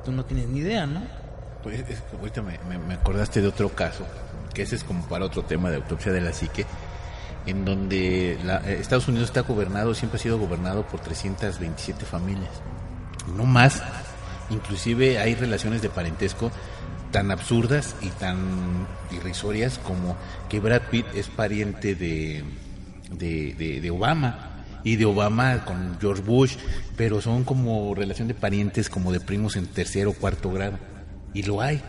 tú no tienes ni idea, ¿no? Pues ahorita me, me- me acordaste de otro caso, que ese es como para otro tema de autopsia de la psique, en donde la- eh, Estados Unidos está gobernado, siempre ha sido gobernado por 327 familias, no más. Inclusive hay relaciones de parentesco tan absurdas y tan irrisorias como que Brad Pitt es pariente de, de, de- de Obama y de Obama con George Bush, pero son como relación de parientes, como de primos en tercero o cuarto grado. Y lo hay.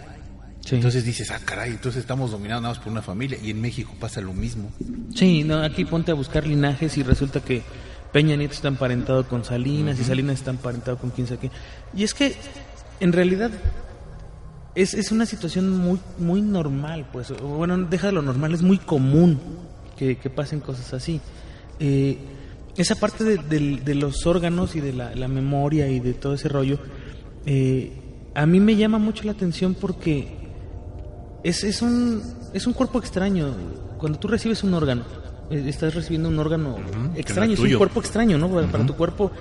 Sí. Entonces dices, ah, caray, entonces estamos dominados nada más por una familia. Y en México pasa lo mismo. Sí, no, aquí ponte a buscar linajes y resulta que Peña Nieto está emparentado con Salinas y Salinas está emparentado con quién sabe qué. Y es que, en realidad, es, es una situación muy, muy normal, pues. Bueno, deja de lo normal, es muy común que, que pasen cosas así. eh, esa parte de, de- de los órganos y de la, la memoria y de todo ese rollo, eh, a mí me llama mucho la atención porque es, es, un, es un cuerpo extraño. Cuando tú recibes un órgano, eh, estás recibiendo un órgano extraño, es un cuerpo extraño, ¿no? Para, para tu cuerpo.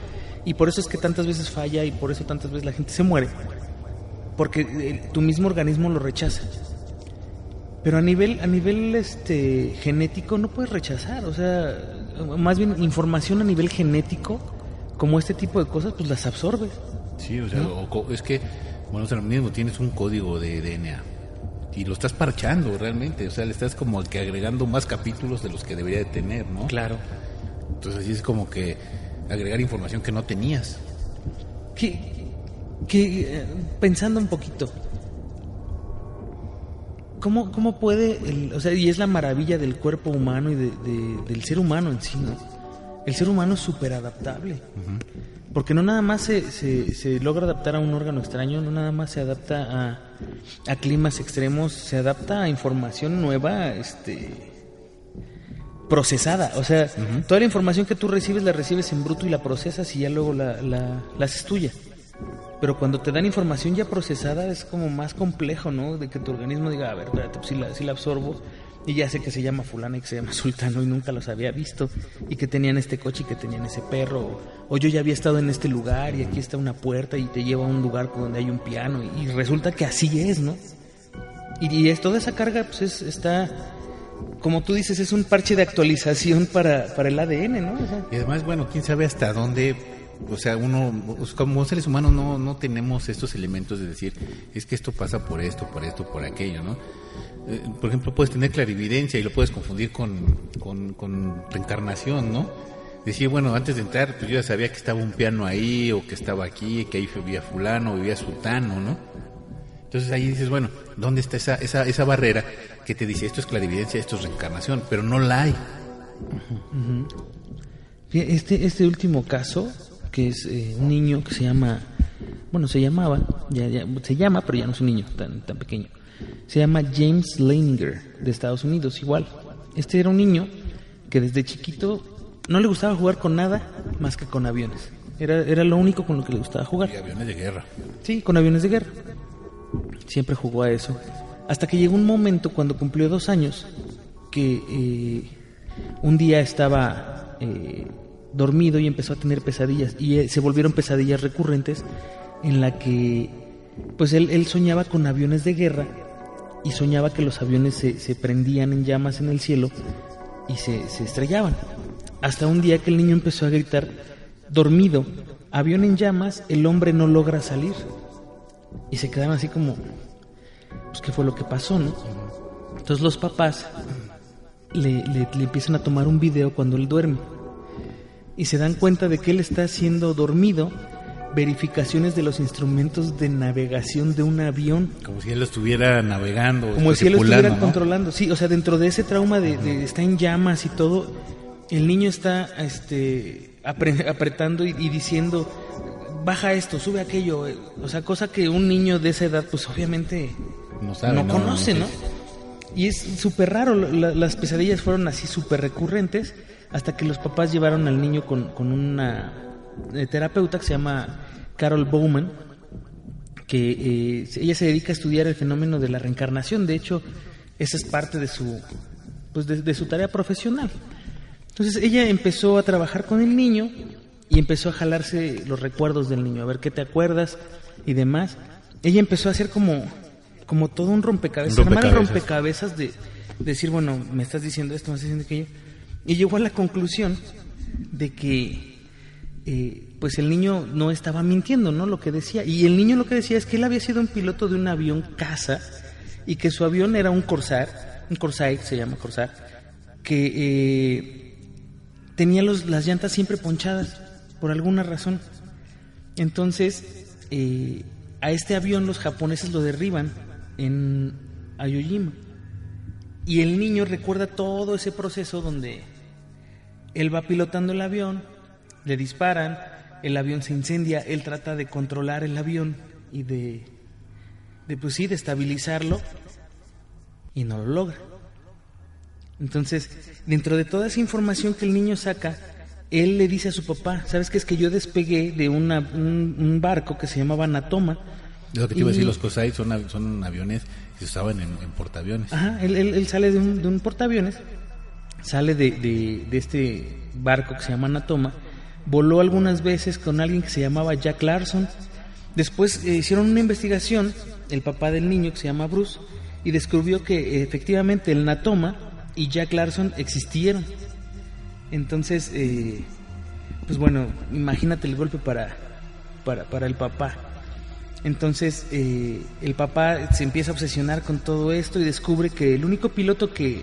Y por eso es que tantas veces falla y por eso tantas veces la gente se muere. Porque eh, tu mismo organismo lo rechaza. Pero a nivel, a nivel este, genético no puedes rechazar, o sea, más bien información a nivel genético, como este tipo de cosas, pues las absorbes. Sí, o sea, o co- es que, bueno, o sea, lo mismo tienes un código de DNA y lo estás parchando realmente, o sea, le estás como que agregando más capítulos de los que debería de tener, ¿no? Claro. Entonces así es como que agregar información que no tenías. Que, que eh, pensando un poquito, ¿cómo, cómo puede, el- o sea, y es la maravilla del cuerpo humano y de- de- del ser humano en sí, ¿no? El ser humano es súper adaptable. Porque no nada más se, se, se logra adaptar a un órgano extraño, no nada más se adapta a, a climas extremos, se adapta a información nueva, este procesada. O sea, toda la información que tú recibes la recibes en bruto y la procesas y ya luego la, la, la haces tuya. Pero cuando te dan información ya procesada es como más complejo, ¿no? De que tu organismo diga, a ver, espérate, pues sí la, sí la absorbo y ya sé que se llama fulana y que se llama sultano y nunca los había visto y que tenían este coche y que tenían ese perro o, o yo ya había estado en este lugar y aquí está una puerta y te lleva a un lugar donde hay un piano y, resulta que así es, ¿no? Y, es, toda esa carga pues es, está, como tú dices, es un parche de actualización para, para el ADN, ¿no? Y además, bueno, quién sabe hasta dónde, o sea, uno, pues, como seres humanos no, no tenemos estos elementos de decir, es que esto pasa por esto, por esto, por aquello, ¿no? Eh, por ejemplo, puedes tener clarividencia y lo puedes confundir con, con, reencarnación, ¿no? Decir, bueno, antes de entrar, pues yo ya sabía que estaba un piano ahí, o que estaba aquí, que ahí vivía fulano, vivía sultano, ¿no? Entonces ahí dices, bueno, ¿dónde está esa, esa, esa barrera que te dice esto es clarividencia, esto es reencarnación? Pero no la hay. Este, este último caso, que es eh, un niño que se llama, bueno, se llamaba, ya, ya- se llama, pero ya no es un niño tan, tan pequeño. Se llama James Leininger, de Estados Unidos, igual. Este era un niño que desde chiquito no le gustaba jugar con nada más que con aviones. Era, era lo único con lo que le gustaba jugar. Y aviones de guerra. Sí, con aviones de guerra. Siempre jugó a eso. Hasta que llegó un momento cuando cumplió dos años que eh, un día estaba eh, dormido y empezó a tener pesadillas y eh, se volvieron pesadillas recurrentes en la que pues él, él soñaba con aviones de guerra y soñaba que los aviones se, se prendían en llamas en el cielo y se, se estrellaban. Hasta un día que el niño empezó a gritar, dormido, avión en llamas, el hombre no logra salir. Y se quedaron así como, pues qué fue lo que pasó, ¿no? Entonces los papás le, le- le empiezan a tomar un video cuando él duerme. Y se dan cuenta de que él está siendo dormido, verificaciones de los instrumentos de navegación de un avión Como si él lo estuviera navegando. como si él lo estuviera ¿no? controlando. Sí, o sea, dentro de ese trauma de, de está en llamas y todo, el niño está este, apre- apretando y, y diciendo, baja esto, sube aquello. eh, O sea, cosa que un niño de esa edad, pues obviamente No sabe, no no, conoce, no. Y es súper raro, la- las pesadillas fueron así súper recurrentes hasta que los papás llevaron al niño con, con una eh, terapeuta que se llama Carol Bowman, que eh, ella se dedica a estudiar el fenómeno de la reencarnación. De hecho, esa es parte de su, pues de, de su tarea profesional. Entonces ella empezó a trabajar con el niño y empezó a jalarse los recuerdos del niño, a ver qué te acuerdas y demás. Ella empezó a hacer como, como todo un rompecabezas, Un armar rompecabezas. rompecabezas de, de decir, bueno, me estás diciendo esto, me estás diciendo aquello. Y llegó a la conclusión de que eh, pues el niño no estaba mintiendo, ¿no? Lo que decía. Y el niño lo que decía es que él había sido un piloto de un avión caza y que su avión era un Corsair, un Corsair se llama Corsair, que eh, tenía los, las llantas siempre ponchadas por alguna razón. Entonces, eh, a este avión los japoneses lo derriban en Aoyojima. Y el niño recuerda todo ese proceso donde él va pilotando el avión, le disparan, el avión se incendia, él trata de controlar el avión y de, de pues sí, de estabilizarlo y no lo logra. Entonces, dentro de toda esa información que el niño saca, él le dice a su papá, ¿sabes qué? Es que yo despegué de una, un, un barco que se llamaba Natoma. Lo que te iba a decir, los COSAI son, son aviones que se usaban en, en portaaviones. Ajá, él, él- él sale de un, de un portaaviones, sale de, de- este barco que se llama Natoma, voló algunas veces con alguien que se llamaba Jack Larson. Después eh, hicieron una investigación, el papá del niño que se llama Bruce, y descubrió que efectivamente el Natoma y Jack Larson existieron. Entonces, eh, pues bueno, imagínate el golpe para, para, para el papá. Entonces eh, el papá se empieza a obsesionar con todo esto y descubre que el único piloto que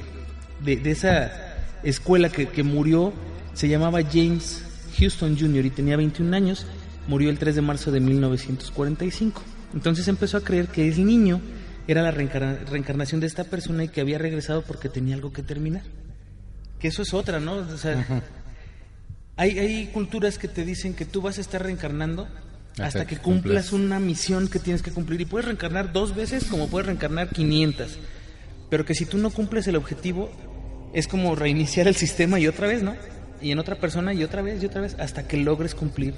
de esa escuela que, que murió se llamaba James Houston Jr. y tenía 21 años, murió el 3 de marzo de 1945. Entonces empezó a creer que el niño era la reencarna- reencarnación de esta persona y que había regresado porque tenía algo que terminar. Que eso es otra, ¿no? O sea, hay, hay culturas que te dicen que tú vas a estar reencarnando hasta, Hasta que cumplas. una misión que tienes que cumplir. Y puedes reencarnar dos veces como puedes reencarnar 500. Pero que si tú no cumples el objetivo, es como reiniciar el sistema y otra vez, ¿no? Y en otra persona y otra vez y otra vez hasta que logres cumplir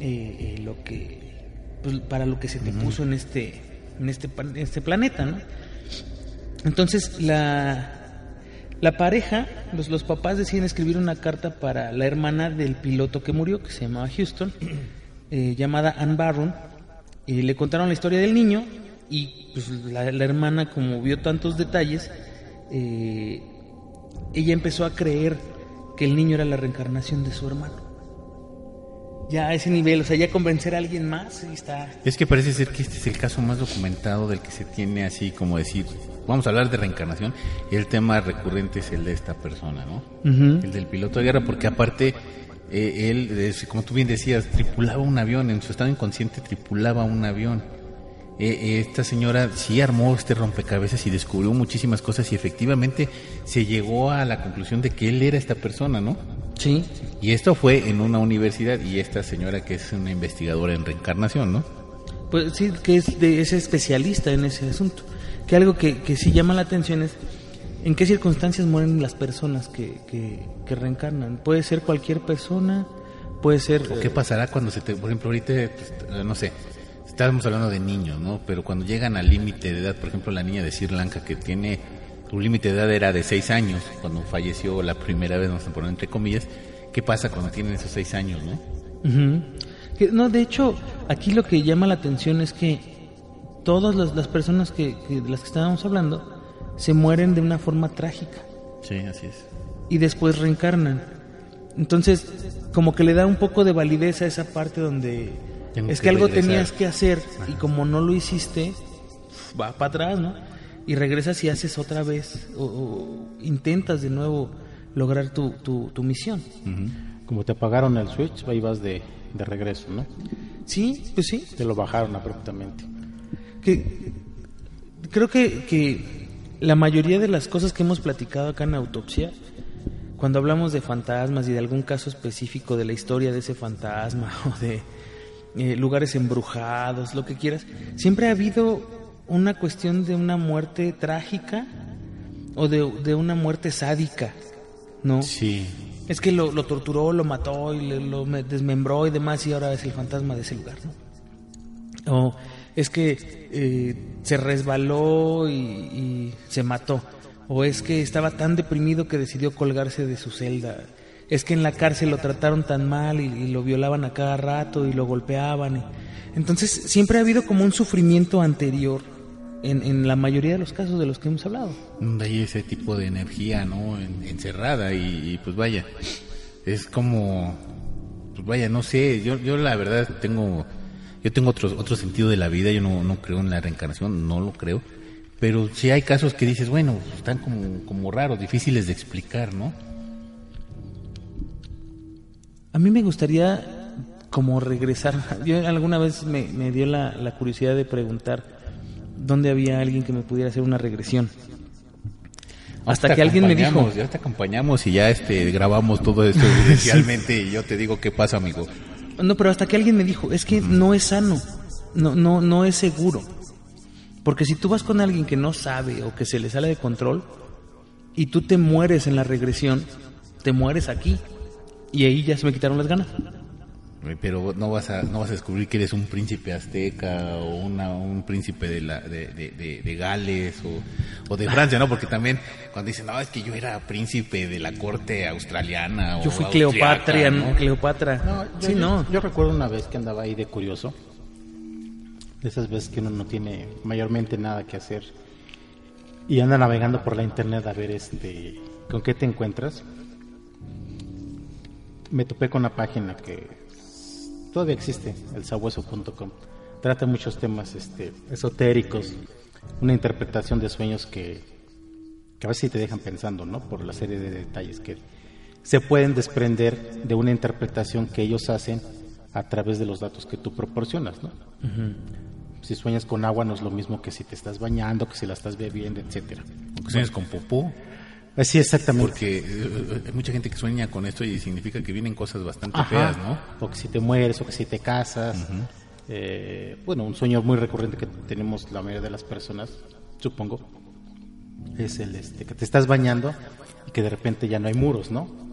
eh, eh, lo que pues, para lo que se te puso en este en este en este planeta, ¿no? Entonces la la pareja, los, los papás deciden escribir una carta para la hermana del piloto que murió, que se llamaba Houston, eh, llamada Ann Barron. y le contaron la historia del niño y pues, la, la hermana, como vio tantos detalles, eh, ella empezó a creer que el niño era la reencarnación de su hermano. Ya a ese nivel, o sea, ya convencer a alguien más y está... Es que parece ser que este es el caso más documentado del que se tiene así como decir, vamos a hablar de reencarnación y el tema recurrente es el de esta persona, ¿no? El del piloto de guerra, porque aparte eh, él, como tú bien decías, tripulaba un avión, en su estado inconsciente tripulaba un avión. Eh, eh, esta señora sí armó este rompecabezas y descubrió muchísimas cosas y efectivamente se llegó a la conclusión de que él era esta persona, ¿no? Sí, Y esto fue en una universidad y esta señora que es una investigadora en reencarnación, ¿no? Pues sí, que es, de, es especialista en ese asunto. Que algo que, que sí llama la atención es en qué circunstancias mueren las personas que, que, que reencarnan. Puede ser cualquier persona, puede ser... ¿O qué pasará cuando se te, por ejemplo, ahorita, pues, no sé, estábamos hablando de niños, ¿no? Pero cuando llegan al límite de edad, por ejemplo, la niña de Sri Lanka que tiene, su límite de edad era de seis años, cuando falleció la primera vez, vamos a poner entre comillas, ¿qué pasa cuando tienen esos seis años, no? Que, no, de hecho, aquí lo que llama la atención es que todas las, las personas que, que- de las que estábamos hablando se mueren de una forma trágica. Sí, así es. y después reencarnan. Entonces, como que le da un poco de validez a esa parte donde Tengo es que que algo regresar. tenías que hacer y como no lo hiciste, va para atrás, ¿no? Y regresas y haces otra vez o, o intentas de nuevo lograr tu, tu, tu misión. Como te apagaron el switch, ahí vas de, de regreso, ¿no? Sí, pues sí. Te lo bajaron abruptamente. que creo que, que la mayoría de las cosas que hemos platicado acá en autopsia, cuando hablamos de fantasmas y de algún caso específico de la historia de ese fantasma o de eh, lugares embrujados, lo que quieras, siempre ha habido una cuestión de una muerte trágica o de, de una muerte sádica, ¿no? Sí. Es que lo, lo torturó, lo mató y le- lo me- desmembró y demás y ahora es el fantasma de ese lugar, ¿no? O es que eh, se resbaló y, y se mató. O es que estaba tan deprimido que decidió colgarse de su celda. Es que en la cárcel lo trataron tan mal y, lo violaban a cada rato y lo golpeaban. y- Entonces siempre ha habido como un sufrimiento anterior en, en la mayoría de los casos de los que hemos hablado. donde hay ese tipo de energía, ¿no? En- encerrada y, y, pues vaya, es como, pues vaya, no sé, yo, yo la verdad tengo, yo tengo otro, otro sentido de la vida, yo no, no creo en la reencarnación, no lo creo, pero sí hay casos que dices, bueno, están como, como raros, difíciles de explicar, ¿no? A mí me gustaría como regresar. Yo alguna vez me, me dio la, la curiosidad de preguntar dónde había alguien que me pudiera hacer una regresión. Hasta que alguien me dijo, Ya te acompañamos y ya este grabamos todo esto evidencialmente y yo te digo qué pasa, amigo. no, pero hasta que alguien me dijo, es que no es sano, no, no, no es seguro. Porque si tú vas con alguien que no sabe o que se le sale de control, y tú te mueres en la regresión, te mueres aquí. Y ahí ya se me quitaron las ganas. Pero no vas a no vas a descubrir que eres un príncipe azteca o una, un príncipe de, la, de, de, de, Gales o, o, de Francia, ¿no? Porque también cuando dicen, no, es que yo era príncipe de la corte australiana. Yo fui Cleopatra, ¿no? Cleopatra. No, yo, sí, no. Yo, recuerdo una vez que andaba ahí de curioso. De esas veces que uno no tiene mayormente nada que hacer y anda navegando por la internet a ver este con qué te encuentras. Me topé con una página que todavía existe, el sabueso.com. Trata muchos temas este, esotéricos, una interpretación de sueños que, que a veces te dejan pensando, ¿no? Por la serie de detalles que se pueden desprender de una interpretación que ellos hacen a través de los datos que tú proporcionas, ¿no? Si sueñas con agua no es lo mismo que si te estás bañando, que si la estás bebiendo, etcétera. Sueñas con popó. Eh, sí, exactamente. Porque eh, hay mucha gente que sueña con esto y significa que vienen cosas bastante feas, ¿no? O que si te mueres, o que si te casas. Eh, bueno, un sueño muy recurrente que tenemos la mayoría de las personas, supongo, es el este que te estás bañando y que de repente ya no hay muros, ¿no?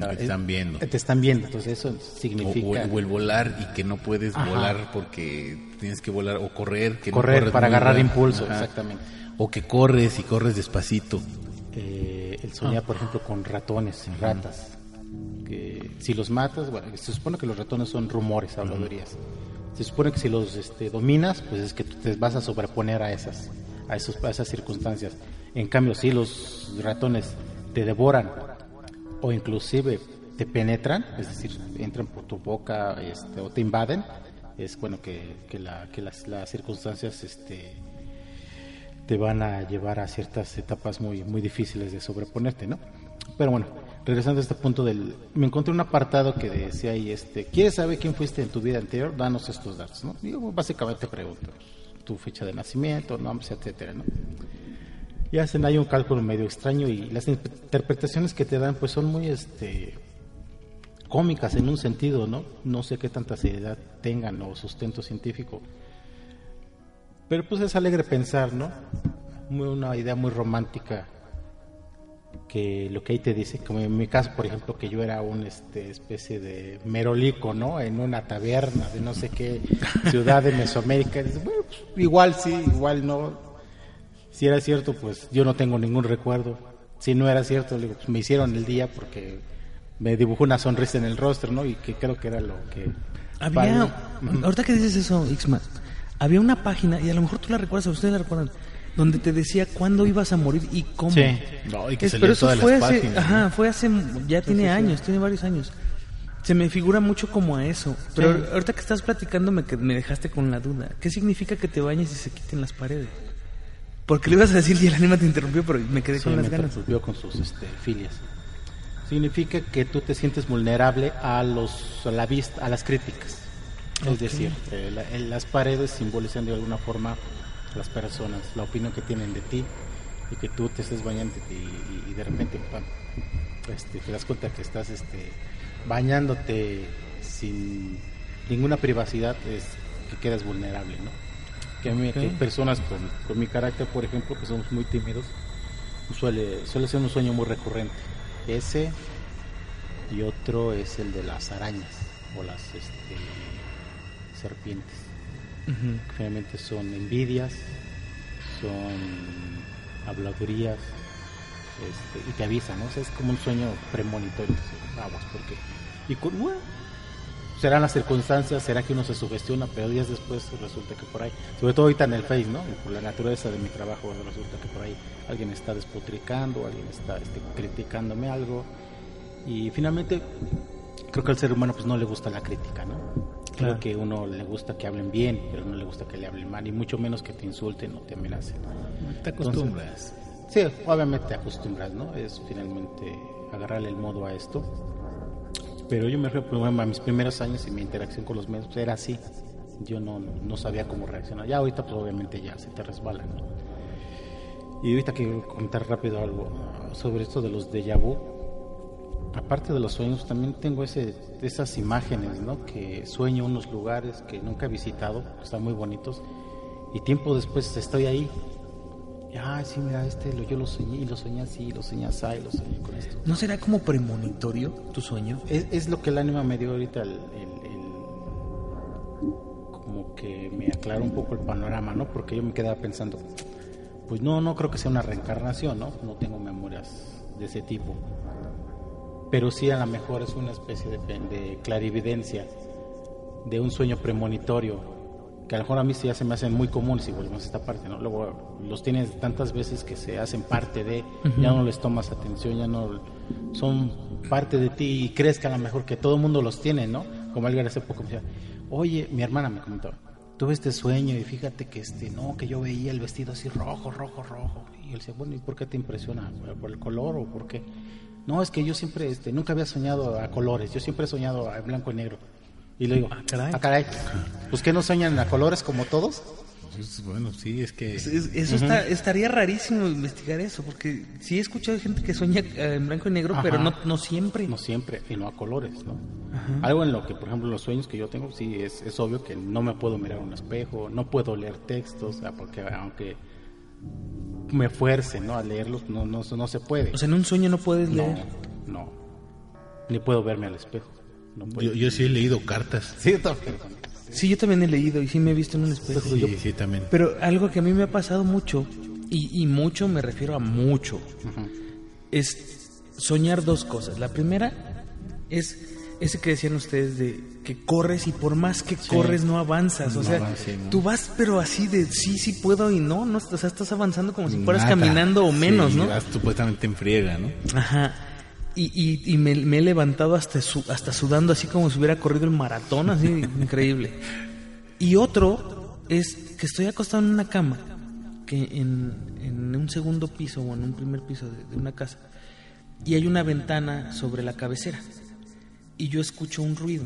te están viendo. Te están viendo, entonces eso significa... O, el volar y que no puedes volar porque tienes que volar o correr. Que correr para agarrar impulso, exactamente. O que corres y corres despacito. Eh, el soñar, por ejemplo, con ratones, ratas. Que si los matas, bueno, se supone que los ratones son rumores, habladurías. Se supone que si los este, dominas, pues es que tú te vas a sobreponer a esas, a, esos, a esas circunstancias. En cambio, si los ratones te devoran o inclusive te penetran, es decir, entran por tu boca este, o te invaden, es bueno que, que, la, que las, las, circunstancias este, te van a llevar a ciertas etapas muy, muy difíciles de sobreponerte, ¿no? Pero bueno, regresando a este punto del... Me encontré un apartado que decía ahí, este, ¿quieres saber quién fuiste en tu vida anterior? Danos estos datos, ¿no? Yo básicamente pregunto tu fecha de nacimiento, nombres, etcétera, ¿no? y hacen ahí un cálculo medio extraño y las interpretaciones que te dan pues son muy este cómicas en un sentido, ¿no? No sé qué tanta seriedad tengan o sustento científico. Pero pues es alegre pensar, ¿no? una idea muy romántica que lo que ahí te dice, como en mi caso, por ejemplo, que yo era una este, especie de merolico, ¿no? En una taberna de no sé qué ciudad de Mesoamérica. Bueno, pues, igual sí, igual no si era cierto, pues yo no tengo ningún recuerdo. Si no era cierto, pues, me hicieron el día porque me dibujó una sonrisa en el rostro, ¿no? Y que creo que era lo que... Había, ahorita que dices eso, Ixma, había una página, y a lo mejor tú la recuerdas, o ustedes la recuerdan, donde te decía cuándo ibas a morir y cómo. Sí, no, y que pero eso fue hace, ajá, fue hace, ya tiene años, tiene varios años. Se me figura mucho como a eso. Pero ahorita que estás platicando me, me dejaste con la duda. ¿Qué significa que te bañes y se quiten las paredes? Porque le ibas a decir y el anima te interrumpió, pero me quedé con las ganas. interrumpió con sus este, filias. Significa que tú te sientes vulnerable a los a la vista, a las críticas. Es decir, eh, las paredes simbolizan de alguna forma las personas, la opinión que tienen de ti y que tú te estés bañando y, de repente este, te das cuenta que estás este, bañándote sin ninguna privacidad, es que quedas vulnerable, ¿no? que, a mí, personas con, mi carácter, por ejemplo, que somos muy tímidos, suele, suele ser un sueño muy recurrente. Ese y otro es el de las arañas o las este, serpientes. Generalmente son envidias, son habladurías este, y te avisan, ¿no? es como un sueño premonitorio. Aguas, porque. Y con, serán las circunstancias, será que uno se sugestiona, pero días después resulta que por ahí, sobre todo ahorita en el Face, ¿no? Por la naturaleza de mi trabajo, resulta que por ahí alguien está despotricando, alguien está este, criticándome algo. Y finalmente, creo que al ser humano pues no le gusta la crítica, ¿no? Creo que uno le gusta que hablen bien, pero no le gusta que le hablen mal, y mucho menos que te insulten o te amenacen. Te acostumbras. sí, obviamente te acostumbras, ¿no? Es finalmente agarrarle el modo a esto pero yo me refiero a mis primeros años y mi interacción con los medios pues, era así. Yo no, no sabía cómo reaccionar. Ya ahorita pues obviamente ya se te resbalan. Y ahorita quiero comentar rápido algo sobre esto de los déjà vu. Aparte de los sueños, también tengo ese, esas imágenes, ¿no? Que sueño unos lugares que nunca he visitado, que están muy bonitos, y tiempo después estoy ahí Y, ah, sí, mira, este lo, yo lo soñé y lo soñé así, lo soñé así, y lo soñé con esto. ¿No será como premonitorio tu sueño? Es, es lo que el ánima me dio ahorita, el, el- el- como que me aclara un poco el panorama, ¿no? Porque yo me quedaba pensando, pues no, no creo que sea una reencarnación, ¿no? No tengo memorias de ese tipo. Pero sí a lo mejor es una especie de, de clarividencia, de un sueño premonitorio, que a lo mejor a mí sí ya se me hacen muy comunes si volvemos a esta parte, ¿no? Luego los tienes tantas veces que se hacen parte de, ya no les tomas atención, ya no son parte de ti y crees que a lo mejor que todo el mundo los tiene, ¿no? Como alguien hace poco me decía, oye, mi hermana me comentaba, tuve este sueño y fíjate que este, no, que yo veía el vestido así rojo, rojo, rojo. Y él decía, bueno, ¿y por qué te impresiona? ¿Por el color o por qué? No, es que yo siempre, este, nunca había soñado a colores, yo siempre he soñado a blanco y negro. Y le digo, ah, caray, pues que no sueñan a colores como todos. Pues, bueno, sí, es que... Es- es- Eso está, estaría rarísimo investigar eso, porque sí he escuchado gente que sueña eh, en blanco y negro, pero no, no siempre. No siempre, y no a colores, ¿no? Algo en lo que, por ejemplo, los sueños que yo tengo, sí, es, es obvio que no me puedo mirar a un espejo, no puedo leer textos, o sea, porque aunque me fuerce, ¿no? A leerlos, no, no, no se puede. O sea, en un sueño no puedes no, leer. no. Ni puedo verme al espejo. No puedo. Yo, yo sí he leído cartas. Sí, también. Sí, yo también he leído y sí me he visto en un espejo. Sí, Yo- sí, también. Pero algo que a mí me ha pasado mucho, y, y mucho me refiero a mucho, es soñar dos cosas. La primera es ese que decían ustedes de que corres y por más que corres no avanzas. O sea, avances, ¿no? tú vas pero así de sí, sí puedo y no, no, o sea, estás avanzando como si fueras Nada. caminando o menos, Sí, ¿no? vas supuestamente en friega, ¿no? Ajá. Y, y, y me, me he levantado hasta, su- hasta sudando así como si hubiera corrido el maratón, así increíble. Y otro es que estoy acostado en una cama, que en, en un segundo piso o en un primer piso de, de una casa, y hay una ventana sobre la cabecera. Y yo escucho un ruido.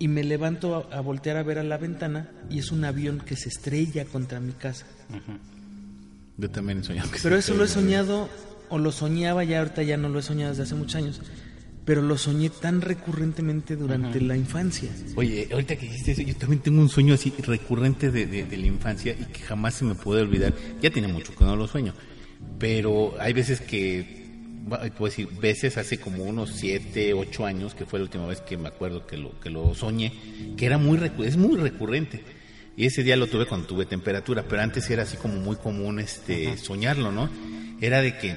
Y me levanto a, a voltear a ver a la ventana y es un avión que se estrella contra mi casa. Yo también he soñado que Pero eso lo he soñado, o lo soñaba ya ahorita ya no lo he soñado desde hace muchos años, pero lo soñé tan recurrentemente durante la infancia. Oye, ahorita que dijiste eso, yo también tengo un sueño así recurrente de, de- de la infancia y que jamás se me puede olvidar. Ya tiene mucho que no lo sueño, pero hay veces que, puedo decir, veces hace como unos 7, 8 años, que fue la última vez que me acuerdo que lo, que lo soñé, que era muy es muy recurrente. Y ese día lo tuve cuando tuve temperatura, pero antes era así como muy común este soñarlo, ¿no? Era de que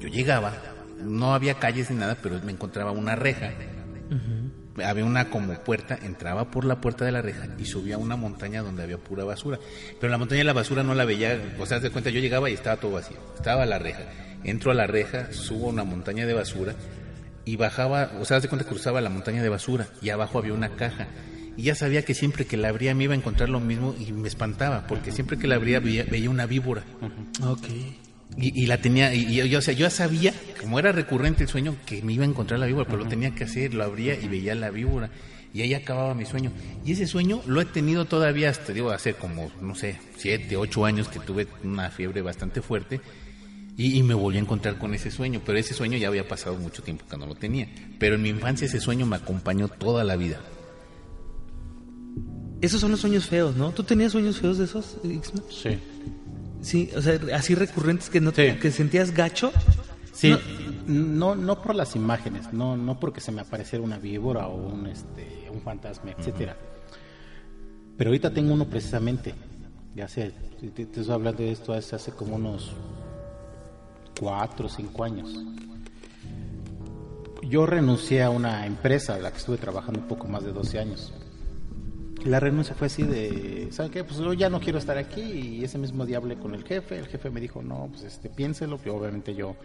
yo llegaba, no había calles ni nada, pero me encontraba una reja había una como puerta, entraba por la puerta de la reja y subía a una montaña donde había pura basura. Pero la montaña de la basura no la veía, o sea, de cuenta, yo llegaba y estaba todo vacío. Estaba la reja. Entro a la reja, subo a una montaña de basura y bajaba, o sea, de cuenta, cruzaba la montaña de basura y abajo había una caja. Y ya sabía que siempre que la abría me iba a encontrar lo mismo y me espantaba, porque siempre que la abría veía, veía una víbora. Ok. Y, y la tenía, y, y yo, o sea, yo ya sabía, como era recurrente el sueño, que me iba a encontrar la víbora, pero lo tenía que hacer, lo abría y veía la víbora. Y ahí acababa mi sueño. Y ese sueño lo he tenido todavía hasta, digo, hace como, no sé, siete, ocho años que tuve una fiebre bastante fuerte. Y, y me volví a encontrar con ese sueño, pero ese sueño ya había pasado mucho tiempo que no lo tenía. Pero en mi infancia ese sueño me acompañó toda la vida. Esos son los sueños feos, ¿no? ¿Tú tenías sueños feos de esos, Ixma? Sí. Sí, o sea, así recurrentes que no Sí. que sentías gacho. Sí, no, no por las imágenes, no, no porque se me apareciera una víbora o un, este, un fantasma, etcétera. Pero ahorita tengo uno precisamente, ya sé, te, te estoy hablando de esto hace, hace como unos cuatro o cinco años. Yo renuncié a una empresa a la que estuve trabajando un poco más de 12 años. La renuncia fue así de, ¿saben qué? Pues yo ya no quiero estar aquí y ese mismo día hablé con el jefe, el jefe me dijo, no, pues este, piénselo, que obviamente yo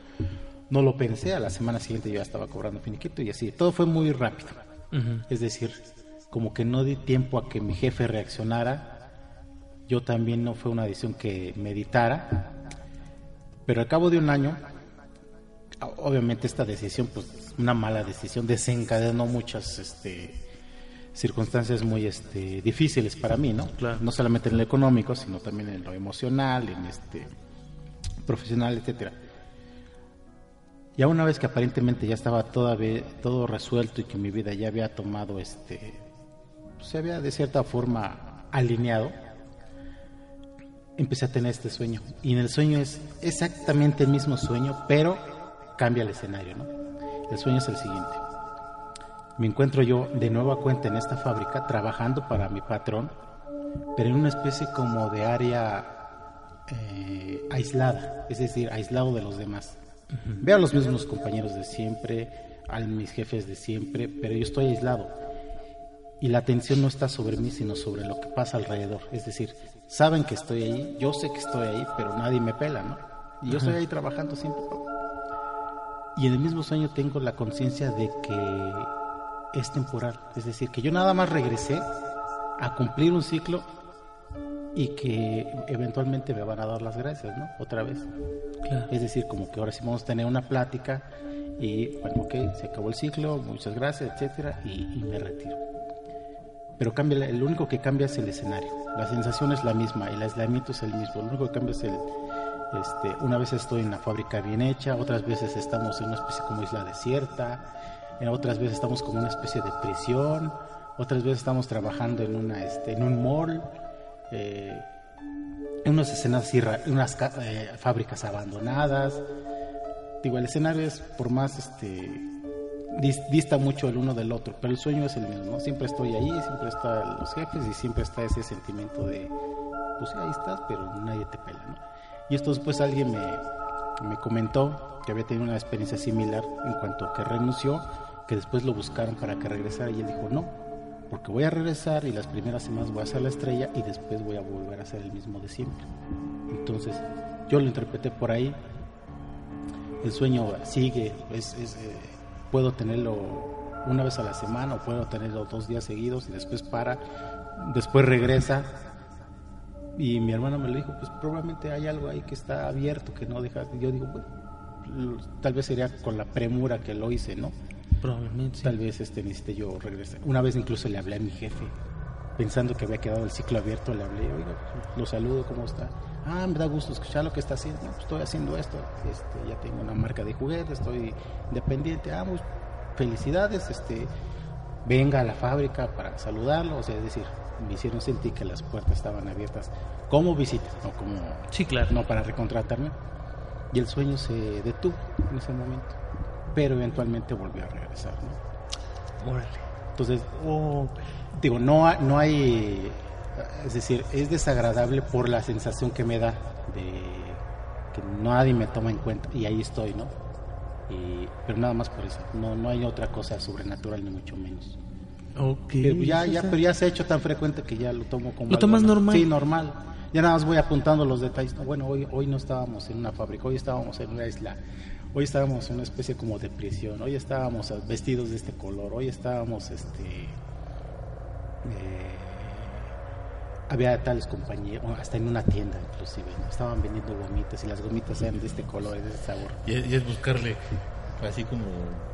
no lo pensé, a la semana siguiente yo ya estaba cobrando finiquito y así, todo fue muy rápido. Es decir, como que no di tiempo a que mi jefe reaccionara, yo también no fue una decisión que meditara, pero al cabo de un año, obviamente esta decisión, pues una mala decisión, desencadenó muchas este, circunstancias muy este, difíciles para mí, ¿no? Claro. No solamente en lo económico, sino también en lo emocional, en este profesional, etcétera. Ya una vez que aparentemente ya estaba todo resuelto y que mi vida ya había tomado este pues, se había de cierta forma alineado empecé a tener este sueño. Y en el sueño es exactamente el mismo sueño, pero cambia el escenario, ¿no? El sueño es el siguiente. Me encuentro yo de nueva cuenta en esta fábrica trabajando para mi patrón, pero en una especie como de área eh, aislada, es decir, aislado de los demás. Veo a los mismos compañeros de siempre, a mis jefes de siempre, pero yo estoy aislado. Y la atención no está sobre mí, sino sobre lo que pasa alrededor. Es decir, saben que estoy ahí, yo sé que estoy ahí, pero nadie me pela, ¿no? Y yo estoy ahí trabajando siempre. Y en el mismo sueño tengo la conciencia de que es temporal. Es decir, que yo nada más regresé a cumplir un ciclo y que eventualmente me van a dar las gracias, ¿no? Otra vez. Es decir, como que ahora sí vamos a tener una plática y, bueno, ok, se acabó el ciclo, muchas gracias, etcétera, y, me retiro. Pero cambia, el único que cambia es el escenario. La sensación es la misma, el aislamiento es el mismo. Lo único que cambia es el. Este, una vez estoy en la fábrica bien hecha, otras veces estamos en una especie como isla desierta, otras veces estamos como una especie de prisión, otras veces estamos trabajando en, una, este, en un mall eh, unas escenas, unas eh, fábricas abandonadas. Digo, el escenario es por más, este, dista mucho el uno del otro, pero el sueño es el mismo, Siempre estoy ahí, siempre están los jefes y siempre está ese sentimiento de, pues ahí estás, pero nadie te pela, ¿no? Y esto después alguien me, me comentó que había tenido una experiencia similar en cuanto que renunció, que después lo buscaron para que regresara y él dijo, no, porque voy a regresar y las primeras semanas voy a ser la estrella y después voy a volver a ser el mismo de siempre. Entonces, yo lo interpreté por ahí. El sueño sigue, es, eh, puedo tenerlo una vez a la semana o puedo tenerlo dos días seguidos y después para, después regresa. Y mi hermano me lo dijo, pues probablemente hay algo ahí que está abierto, que no deja. Yo digo, bueno, tal vez sería con la premura que lo hice, ¿no? Probablemente. Tal vez este, necesite yo regresar. Una vez incluso le hablé a mi jefe, pensando que había quedado el ciclo abierto, le hablé, oiga, lo saludo, ¿cómo está? Ah, me da gusto escuchar lo que está haciendo. Pues, estoy haciendo esto, este, ya tengo una marca de juguetes, estoy independiente. Ah, pues, felicidades, este, venga a la fábrica para saludarlo, o sea, es decir, me hicieron sentir que las puertas estaban abiertas como visita, no como sí, claro. no para recontratarme. Y el sueño se detuvo en ese momento pero eventualmente volvió a regresar. ¿no? Órale. Entonces, oh, digo, no, no hay, es decir, es desagradable por la sensación que me da de que nadie me toma en cuenta y ahí estoy, ¿no? Y, pero nada más por eso, no, no hay otra cosa sobrenatural ni mucho menos. Ok. Pero ya, ya, pero ya se ha hecho tan frecuente que ya lo tomo como... ¿Lo tomas normal? Sí, normal. Ya nada más voy apuntando los detalles. Bueno, hoy, hoy no estábamos en una fábrica, hoy estábamos en una isla hoy estábamos en una especie como de prisión, hoy estábamos vestidos de este color, hoy estábamos, este, eh, había tales compañías, hasta en una tienda inclusive, estaban vendiendo gomitas y las gomitas eran de este color, de este sabor. Y es, buscarle así como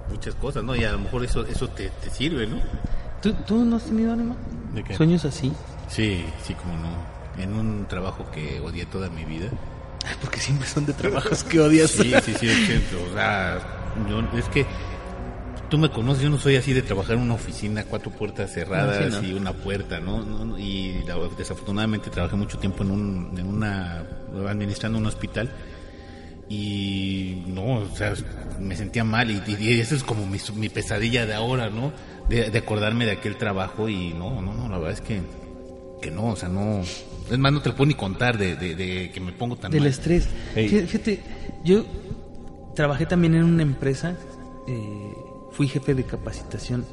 muchas cosas, ¿no? Y a lo mejor eso, eso te, sirve, ¿no? ¿Tú, ¿Tú, no has tenido ánimo? ¿Sueños así? Sí, sí, como no. En un trabajo que odié toda mi vida, Porque siempre son de trabajos que odias. Sí, sí, sí, o sea, es que tú me conoces, yo no soy así de trabajar en una oficina, cuatro puertas cerradas y una puerta, ¿no? Y desafortunadamente trabajé mucho tiempo en, un, en una, administrando un hospital y no, o sea, me sentía mal y, y eso es como mi, mi, pesadilla de ahora, ¿no? De, de, acordarme de aquel trabajo y no, no, no, la verdad es que, que no, o sea, no, es más, no te lo puedo ni contar de, de, que me pongo tan Del estrés. Fíjate, yo trabajé también en una empresa, eh, fui jefe de capacitación,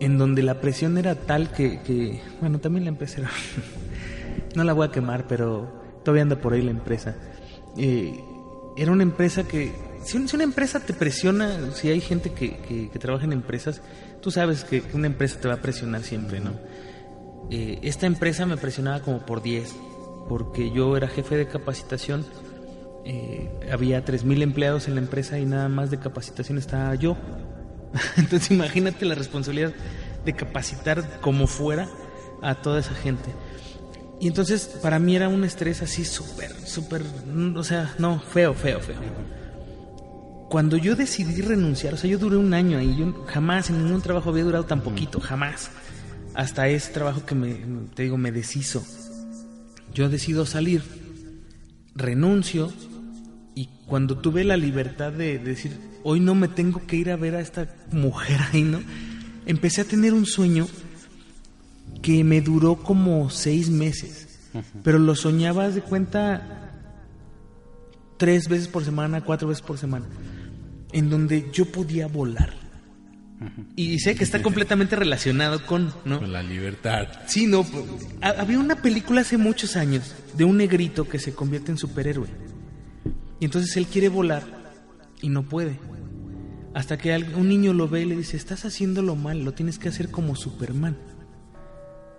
en donde la presión era tal que, bueno, también la empresa era, no la voy a quemar, pero todavía anda por ahí la empresa. Eh, era una empresa que, si, una empresa te presiona, si hay gente que, que, trabaja en empresas, tú sabes que una empresa te va a presionar siempre, ¿no? Eh, esta empresa me presionaba como por 10, porque yo era jefe de capacitación, eh, había 3.000 empleados en la empresa y nada más de capacitación estaba yo. Entonces imagínate la responsabilidad de capacitar como fuera a toda esa gente. Y entonces para mí era un estrés así súper, súper, o sea, no, feo, feo, feo. Cuando yo decidí renunciar, o sea, yo duré un año ahí, yo jamás en ningún trabajo había durado tan poquito, jamás hasta ese trabajo que me, te digo, me deshizo. yo decido salir, renuncio y cuando tuve la libertad de, decir, hoy no me tengo que ir a ver a esta mujer ahí, ¿no? Empecé a tener un sueño que me duró como seis meses, pero lo soñaba de cuenta tres veces por semana, cuatro veces por semana, en donde yo podía volar. Y sé que está completamente relacionado con, ¿no? Con la libertad. Sí, no. ha- Había una película hace muchos años de un negrito que se convierte en superhéroe. Y entonces él quiere volar y no puede. Hasta que un niño lo ve y le dice, estás haciéndolo mal, lo tienes que hacer como Superman.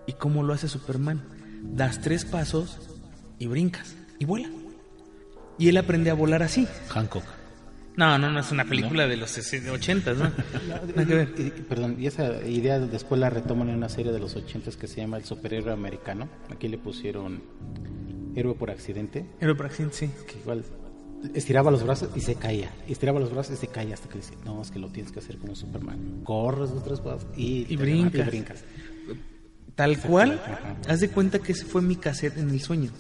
¿Y cómo lo hace Superman? Das tres pasos y brincas y vuela. Y él aprende a volar así. Hancock. No, no, no es una película de los 80, ¿no? Y- y- Perdón, y esa idea después la retoman en una serie de los 80 que se llama El superhéroe americano. Aquí le pusieron héroe por accidente, Pero por accidente, sí. que igual estiraba los brazos y se caía. Estiraba los brazos y se caía hasta que dice, no, es que lo tienes que hacer como Superman. Corres dos, tres pasos y, Y brincas. brincas. Tal cual, Ajá. haz de cuenta que ese fue mi cassette en el sueño.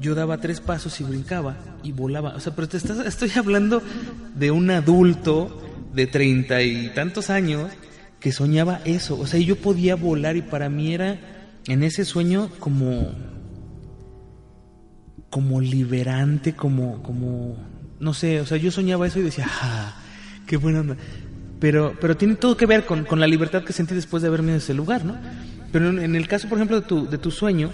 Yo daba tres pasos y brincaba y volaba. O sea, pero te estás, estoy hablando de un adulto de treinta y tantos años que soñaba eso. O sea, yo podía volar y para mí era en ese sueño como como liberante, como como no sé, o sea, yo soñaba eso y decía, "Ah, qué buena onda." Pero pero tiene todo que ver con, con la libertad que sentí después de haberme ido a ese lugar, ¿no? Pero en, en el caso, por ejemplo, de tu de tu sueño,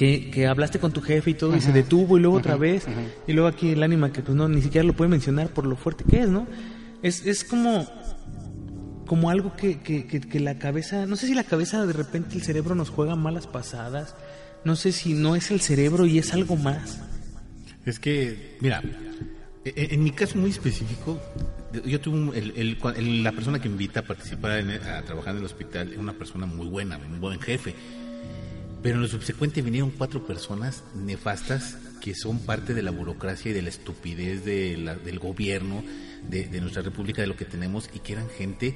que, que hablaste con tu jefe y todo y se detuvo y luego otra vez y luego aquí el ánima que pues no ni siquiera lo puede mencionar por lo fuerte que es no es, es como como algo que, que, que, la cabeza no sé si la cabeza de repente el cerebro nos juega malas pasadas no sé si no es el cerebro y es algo más. Es que, mira, e- e- en mi caso muy específico, yo tuve un- el- el- el- la persona que me invita a participar en- a trabajar en el hospital, es una persona muy buena, un buen jefe. Pero en lo subsecuente vinieron cuatro personas nefastas que son parte de la burocracia y de la estupidez de la- del gobierno de, de nuestra república, de lo que tenemos, y que eran gente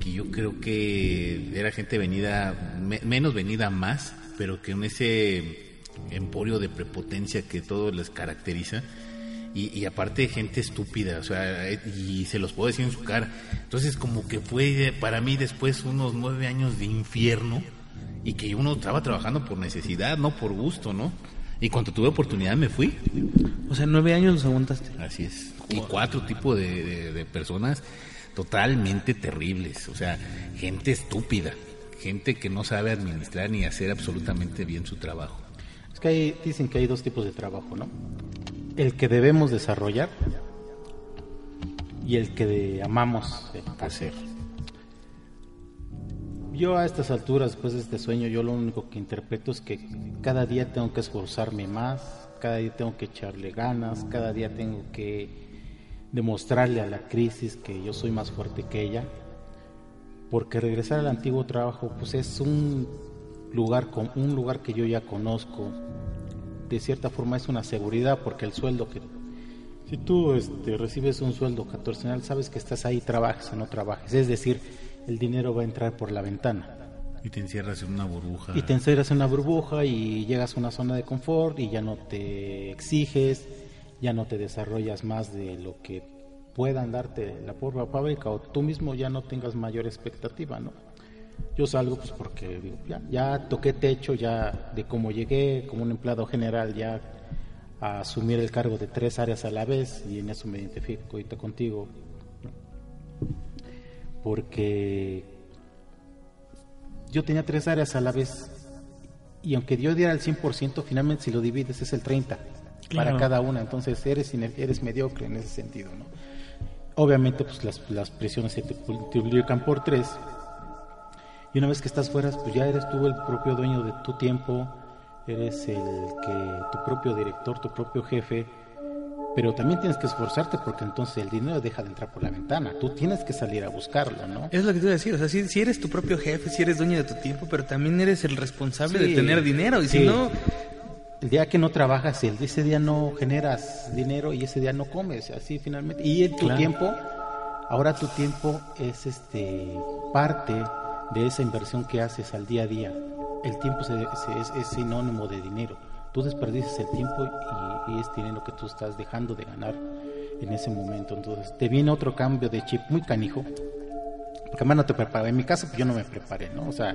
que yo creo que era gente venida, me- menos venida más, pero que en ese emporio de prepotencia que todo les caracteriza, y, y aparte gente estúpida, o sea, y se los puedo decir en su cara. Entonces como que fue para mí después unos nueve años de infierno y que uno estaba trabajando por necesidad, no por gusto, ¿no? Y cuando tuve oportunidad me fui, o sea nueve años los aguantaste así es. Y cuatro tipos de, de- de personas totalmente terribles, o sea, gente estúpida, gente que no sabe administrar ni hacer absolutamente bien su trabajo. Es que hay, dicen que hay dos tipos de trabajo, ¿no? El que debemos desarrollar y el que de- amamos eh, hacer. Yo a estas alturas, después de este sueño, yo lo único que interpreto es que cada día tengo que esforzarme más, cada día tengo que echarle ganas, cada día tengo que demostrarle a la crisis que yo soy más fuerte que ella, porque regresar al antiguo trabajo pues es un lugar un lugar que yo ya conozco. De cierta forma es una seguridad porque el sueldo que si tú este, recibes un sueldo catorcenal sabes que estás ahí trabajes o no trabajes. Es decir el dinero va a entrar por la ventana Y te encierras en una burbuja. y te encierras en una burbuja y llegas a una zona de confort y ya no te exiges, ya no te desarrollas más de lo que puedan darte la propia fábrica o tú mismo ya no tengas mayor expectativa, ¿no? Yo salgo pues porque digo, ya, ya toqué techo, ya de cómo llegué como un empleado general ya a asumir el cargo de tres áreas a la vez y en eso me identifico ahorita contigo. Porque yo tenía tres áreas a la vez. Y aunque yo diera el 100%, finalmente si lo divides es el 30% para cada una, entonces eres, eres mediocre en ese sentido, ¿no? Obviamente pues las, las presiones se te multiplican por tres. Y una vez que estás fuera, pues ya eres tú el propio dueño de tu tiempo, eres el que tu propio director, tu propio jefe, pero también tienes que esforzarte porque entonces el dinero deja de entrar por la ventana, tú tienes que salir a buscarlo, ¿no? Es lo que te iba a decir, o sea, si, si eres tu propio jefe, si eres dueño de tu tiempo, pero también eres el responsable Sí, de tener dinero, y si no, El día que no trabajas, el, ese día no generas dinero y ese día no comes, así finalmente. Y en tu Claro. tiempo, ahora tu tiempo es este parte de esa inversión que haces al día a día. El tiempo se- se- es, es sinónimo de dinero. Tú desperdicias el tiempo y, y es dinero que tú estás dejando de ganar en ese momento. Entonces te viene otro cambio de chip muy canijo, porque además no te preparé. En mi caso, pues yo no me preparé, ¿no? O sea,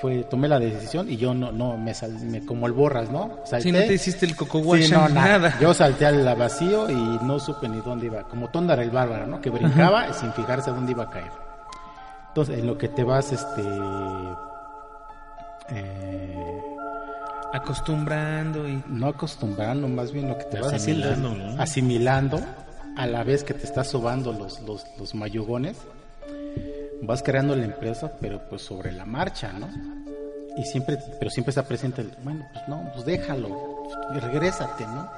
fue tomé la decisión y yo no no me salí como el borras, ¿no? Si no te hiciste el coco Sí, no, nada. nada. Yo salté al vacío y no supe ni dónde iba. Como Tondar el bárbaro, ¿no? Que brincaba sin fijarse dónde iba a caer. Entonces, en lo que te vas, este. eh, Acostumbrando y... no acostumbrando, más bien lo que te vas haciendo Asimilando, ¿no? asimilando a la vez que te estás sobando los, los, los mayugones. Vas creando la empresa, pero pues sobre la marcha, ¿no? Y siempre, pero siempre está presente el, bueno, pues no, pues déjalo, regrésate, ¿no?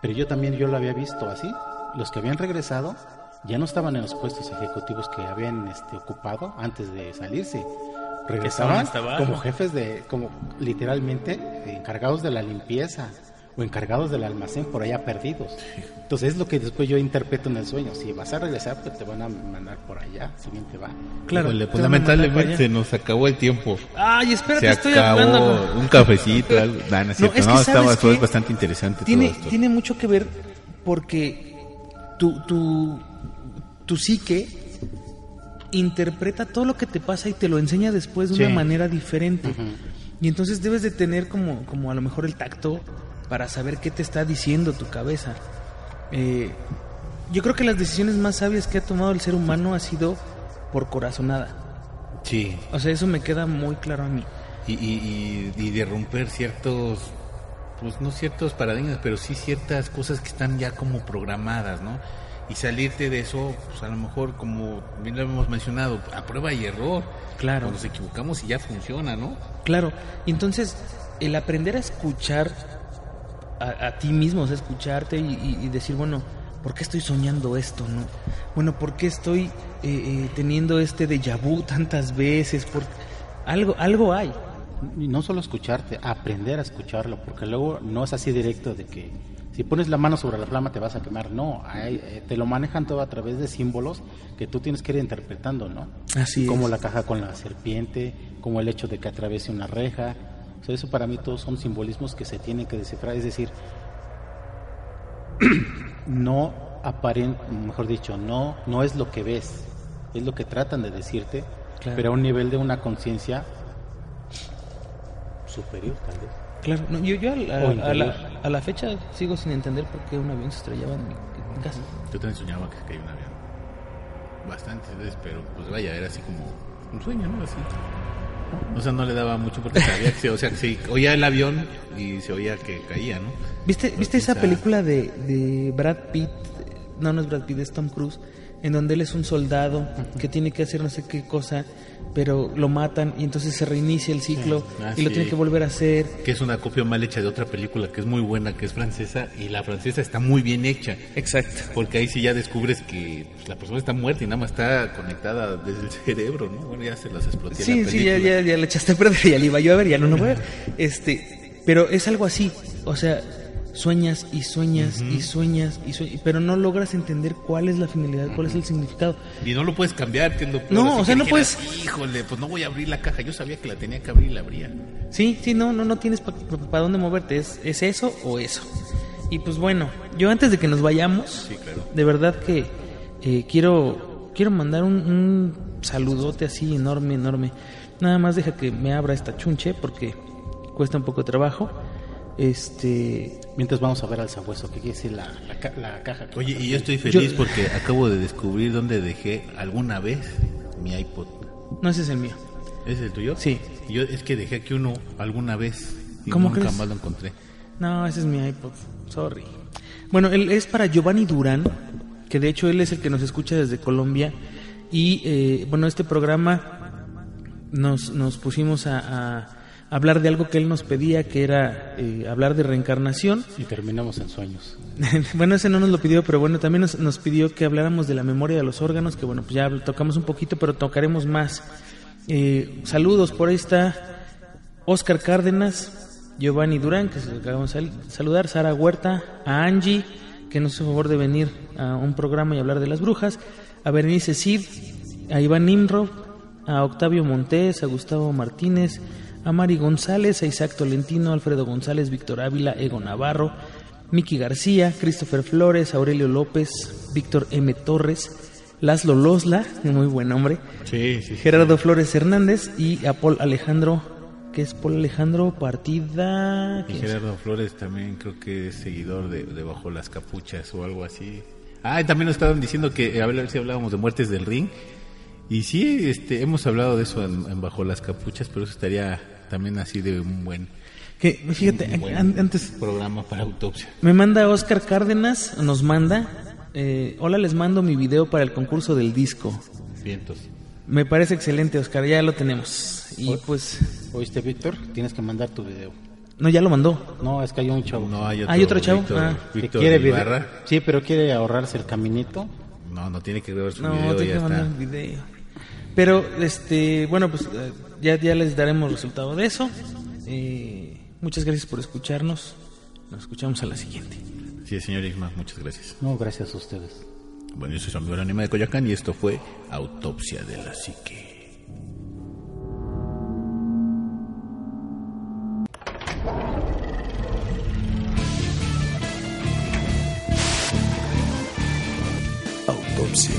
Pero yo también, yo lo había visto así. Los que habían regresado ya no estaban en los puestos ejecutivos que habían este, ocupado antes de salirse. Regresaban como jefes de, como literalmente encargados de la limpieza o encargados del almacén por allá perdidos. Entonces es lo que después yo interpreto en el sueño. Si vas a regresar, pues te van a mandar por allá, si bien te va. Claro. Pues lamentablemente se nos acabó el tiempo. Ay, espérate, se estoy acabó hablando. un cafecito, algo. Nah, no es No, es que no, ¿sabes estaba- fue bastante interesante tiene, todo esto. tiene mucho que ver porque tu, tu, tu psique interpreta todo lo que te pasa y te lo enseña después de Sí. una manera diferente. Y entonces debes de tener como, como a lo mejor el tacto para saber qué te está diciendo tu cabeza. Eh, yo creo que las decisiones más sabias que ha tomado el ser humano ha sido por corazonada. Sí, O sea, eso me queda muy claro a mí. y, y, y, y de romper ciertos, pues no ciertos paradigmas, pero sí ciertas cosas que están ya como programadas, ¿no? Y salirte de eso, pues a lo mejor, como bien lo hemos mencionado, a prueba y error. Claro. Cuando nos equivocamos y ya funciona, ¿no? Claro, y entonces el aprender a escuchar a, a ti mismo, o sea, escucharte y, y- y decir, bueno, ¿por qué estoy soñando esto, no? Bueno, ¿por qué estoy eh, eh, teniendo este déjà vu tantas veces? Por... Algo, algo hay. Y no solo escucharte, aprender a escucharlo, porque luego no es así directo de que si pones la mano sobre la flama te vas a quemar. No, hay- eh, te lo manejan todo a través de símbolos que tú tienes que ir interpretando, ¿no? Así como es. la caja con la serpiente, como el hecho de que atraviese una reja. O sea, eso para mí todos son simbolismos que se tienen que descifrar. Es decir, no aparent, mejor dicho, no, no es lo que ves, es lo que tratan de decirte, Claro. pero a un nivel de una conciencia superior tal vez. Claro, no, yo, yo a, a la, a la fecha sigo sin entender por qué un avión se estrellaba en mi, casa. Yo también soñaba que caía un avión. Bastantes veces, pero pues vaya, era así como un sueño, ¿no? Así. O sea, no le daba mucho porque sabía que se, o sea, que se oía el avión y se oía que caía, ¿no? ¿Viste, ¿viste esa película de, de Brad Pitt? No, no es Brad Pitt, es Tom Cruise, en donde él es un soldado que tiene que hacer no sé qué cosa, pero lo matan y entonces se reinicia el ciclo Ah, y lo sí. tiene que volver a hacer. Que es una copia mal hecha de otra película que es muy buena, que es francesa, y la francesa está muy bien hecha. Exacto. Porque ahí sí ya descubres que la persona está muerta y nada más está conectada desde el cerebro, ¿no? Bueno, ya se las exploté Sí, la sí, ya, ya, ya le echaste a perder, ya le iba yo a ver, ya no lo voy a ver. Este, pero es algo así, o sea, sueñas y sueñas y sueñas y sueñas, pero no logras entender cuál es la finalidad, cuál es el significado. Y no lo puedes cambiar, que No, así o sea, no puedes- Híjole, pues no voy a abrir la caja. Yo sabía que la tenía que abrir y la abría. Sí, sí, no, no, no tienes para dónde moverte, es, es eso o eso. Y pues bueno, yo antes de que nos vayamos, Sí, claro. de verdad que eh, quiero, quiero mandar un, un saludote así enorme, enorme. Nada más deja que me abra esta chunche porque cuesta un poco de trabajo. Este, Mientras vamos a ver al sabueso, ¿qué quiere decir la, la, la caja? Oye, y yo estoy feliz Yo- porque acabo de descubrir dónde dejé alguna vez mi iPod. no ese es el mío. ¿Es el tuyo? Sí. Yo es que dejé aquí uno alguna vez y ¿Cómo nunca crees? más lo encontré. No, ese es mi iPod. Sorry. Bueno, él es para Giovanni Durán, que de hecho él es el que nos escucha desde Colombia. Y eh, bueno, este programa nos, nos pusimos a, a hablar de algo que él nos pedía, que era eh, hablar de reencarnación. Y terminamos en sueños. bueno, ese no nos lo pidió, pero bueno, también nos, nos pidió que habláramos de la memoria de los órganos, que bueno, pues ya tocamos un poquito, pero tocaremos más. Eh, saludos, por ahí está Oscar Cárdenas, Giovanni Durán, que se lo acabamos de sal- saludar, Sara Huerta, a Angie, que nos hizo favor de venir a un programa y hablar de las brujas, a Berenice Cid, a Iván Nimrod, a Octavio Montés, a Gustavo Martínez, a Mari González, a Isaac Tolentino, Alfredo González, Víctor Ávila, Ego Navarro, Miki García, Christopher Flores, Aurelio López, Víctor M. Torres, Laszlo Losla, muy buen nombre, Sí, sí. Gerardo Flores Hernández y a Paul Alejandro, que es Paul Alejandro Partida. Y. Gerardo Flores también creo que es seguidor de, de Bajo las Capuchas o algo así. Ah, y también nos estaban diciendo que a ver si hablábamos de muertes del ring. Y sí, este, hemos hablado de eso en, en Bajo las Capuchas, pero eso estaría también así de un buen, Que, fíjate, un buen an- antes programa para autopsia. me manda Oscar Cárdenas, nos manda, eh, hola, les mando mi video para el concurso del disco. Vientos. Me parece excelente, Oscar, ya lo tenemos. Y pues, ¿Oíste, Víctor? Tienes que mandar tu video. no, ya lo mandó. No, es que hay un chavo No hay otro, ¿Hay otro chavo? Víctor, Ah. Víctor quiere video. Ibarra. Sí, pero quiere ahorrarse el caminito. No, no tiene que ver su No, video, tengo ya que mandar está. el video. Pero, este, bueno, pues eh, ya, ya les daremos resultado de eso. Eh, muchas gracias por escucharnos. Nos escuchamos a la siguiente. Sí, señor Isma, muchas gracias. No, gracias a ustedes. Bueno, yo soy su amigo anima de Coyoacán y esto fue Autopsia de la Psique. Autopsia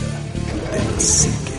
de la psique.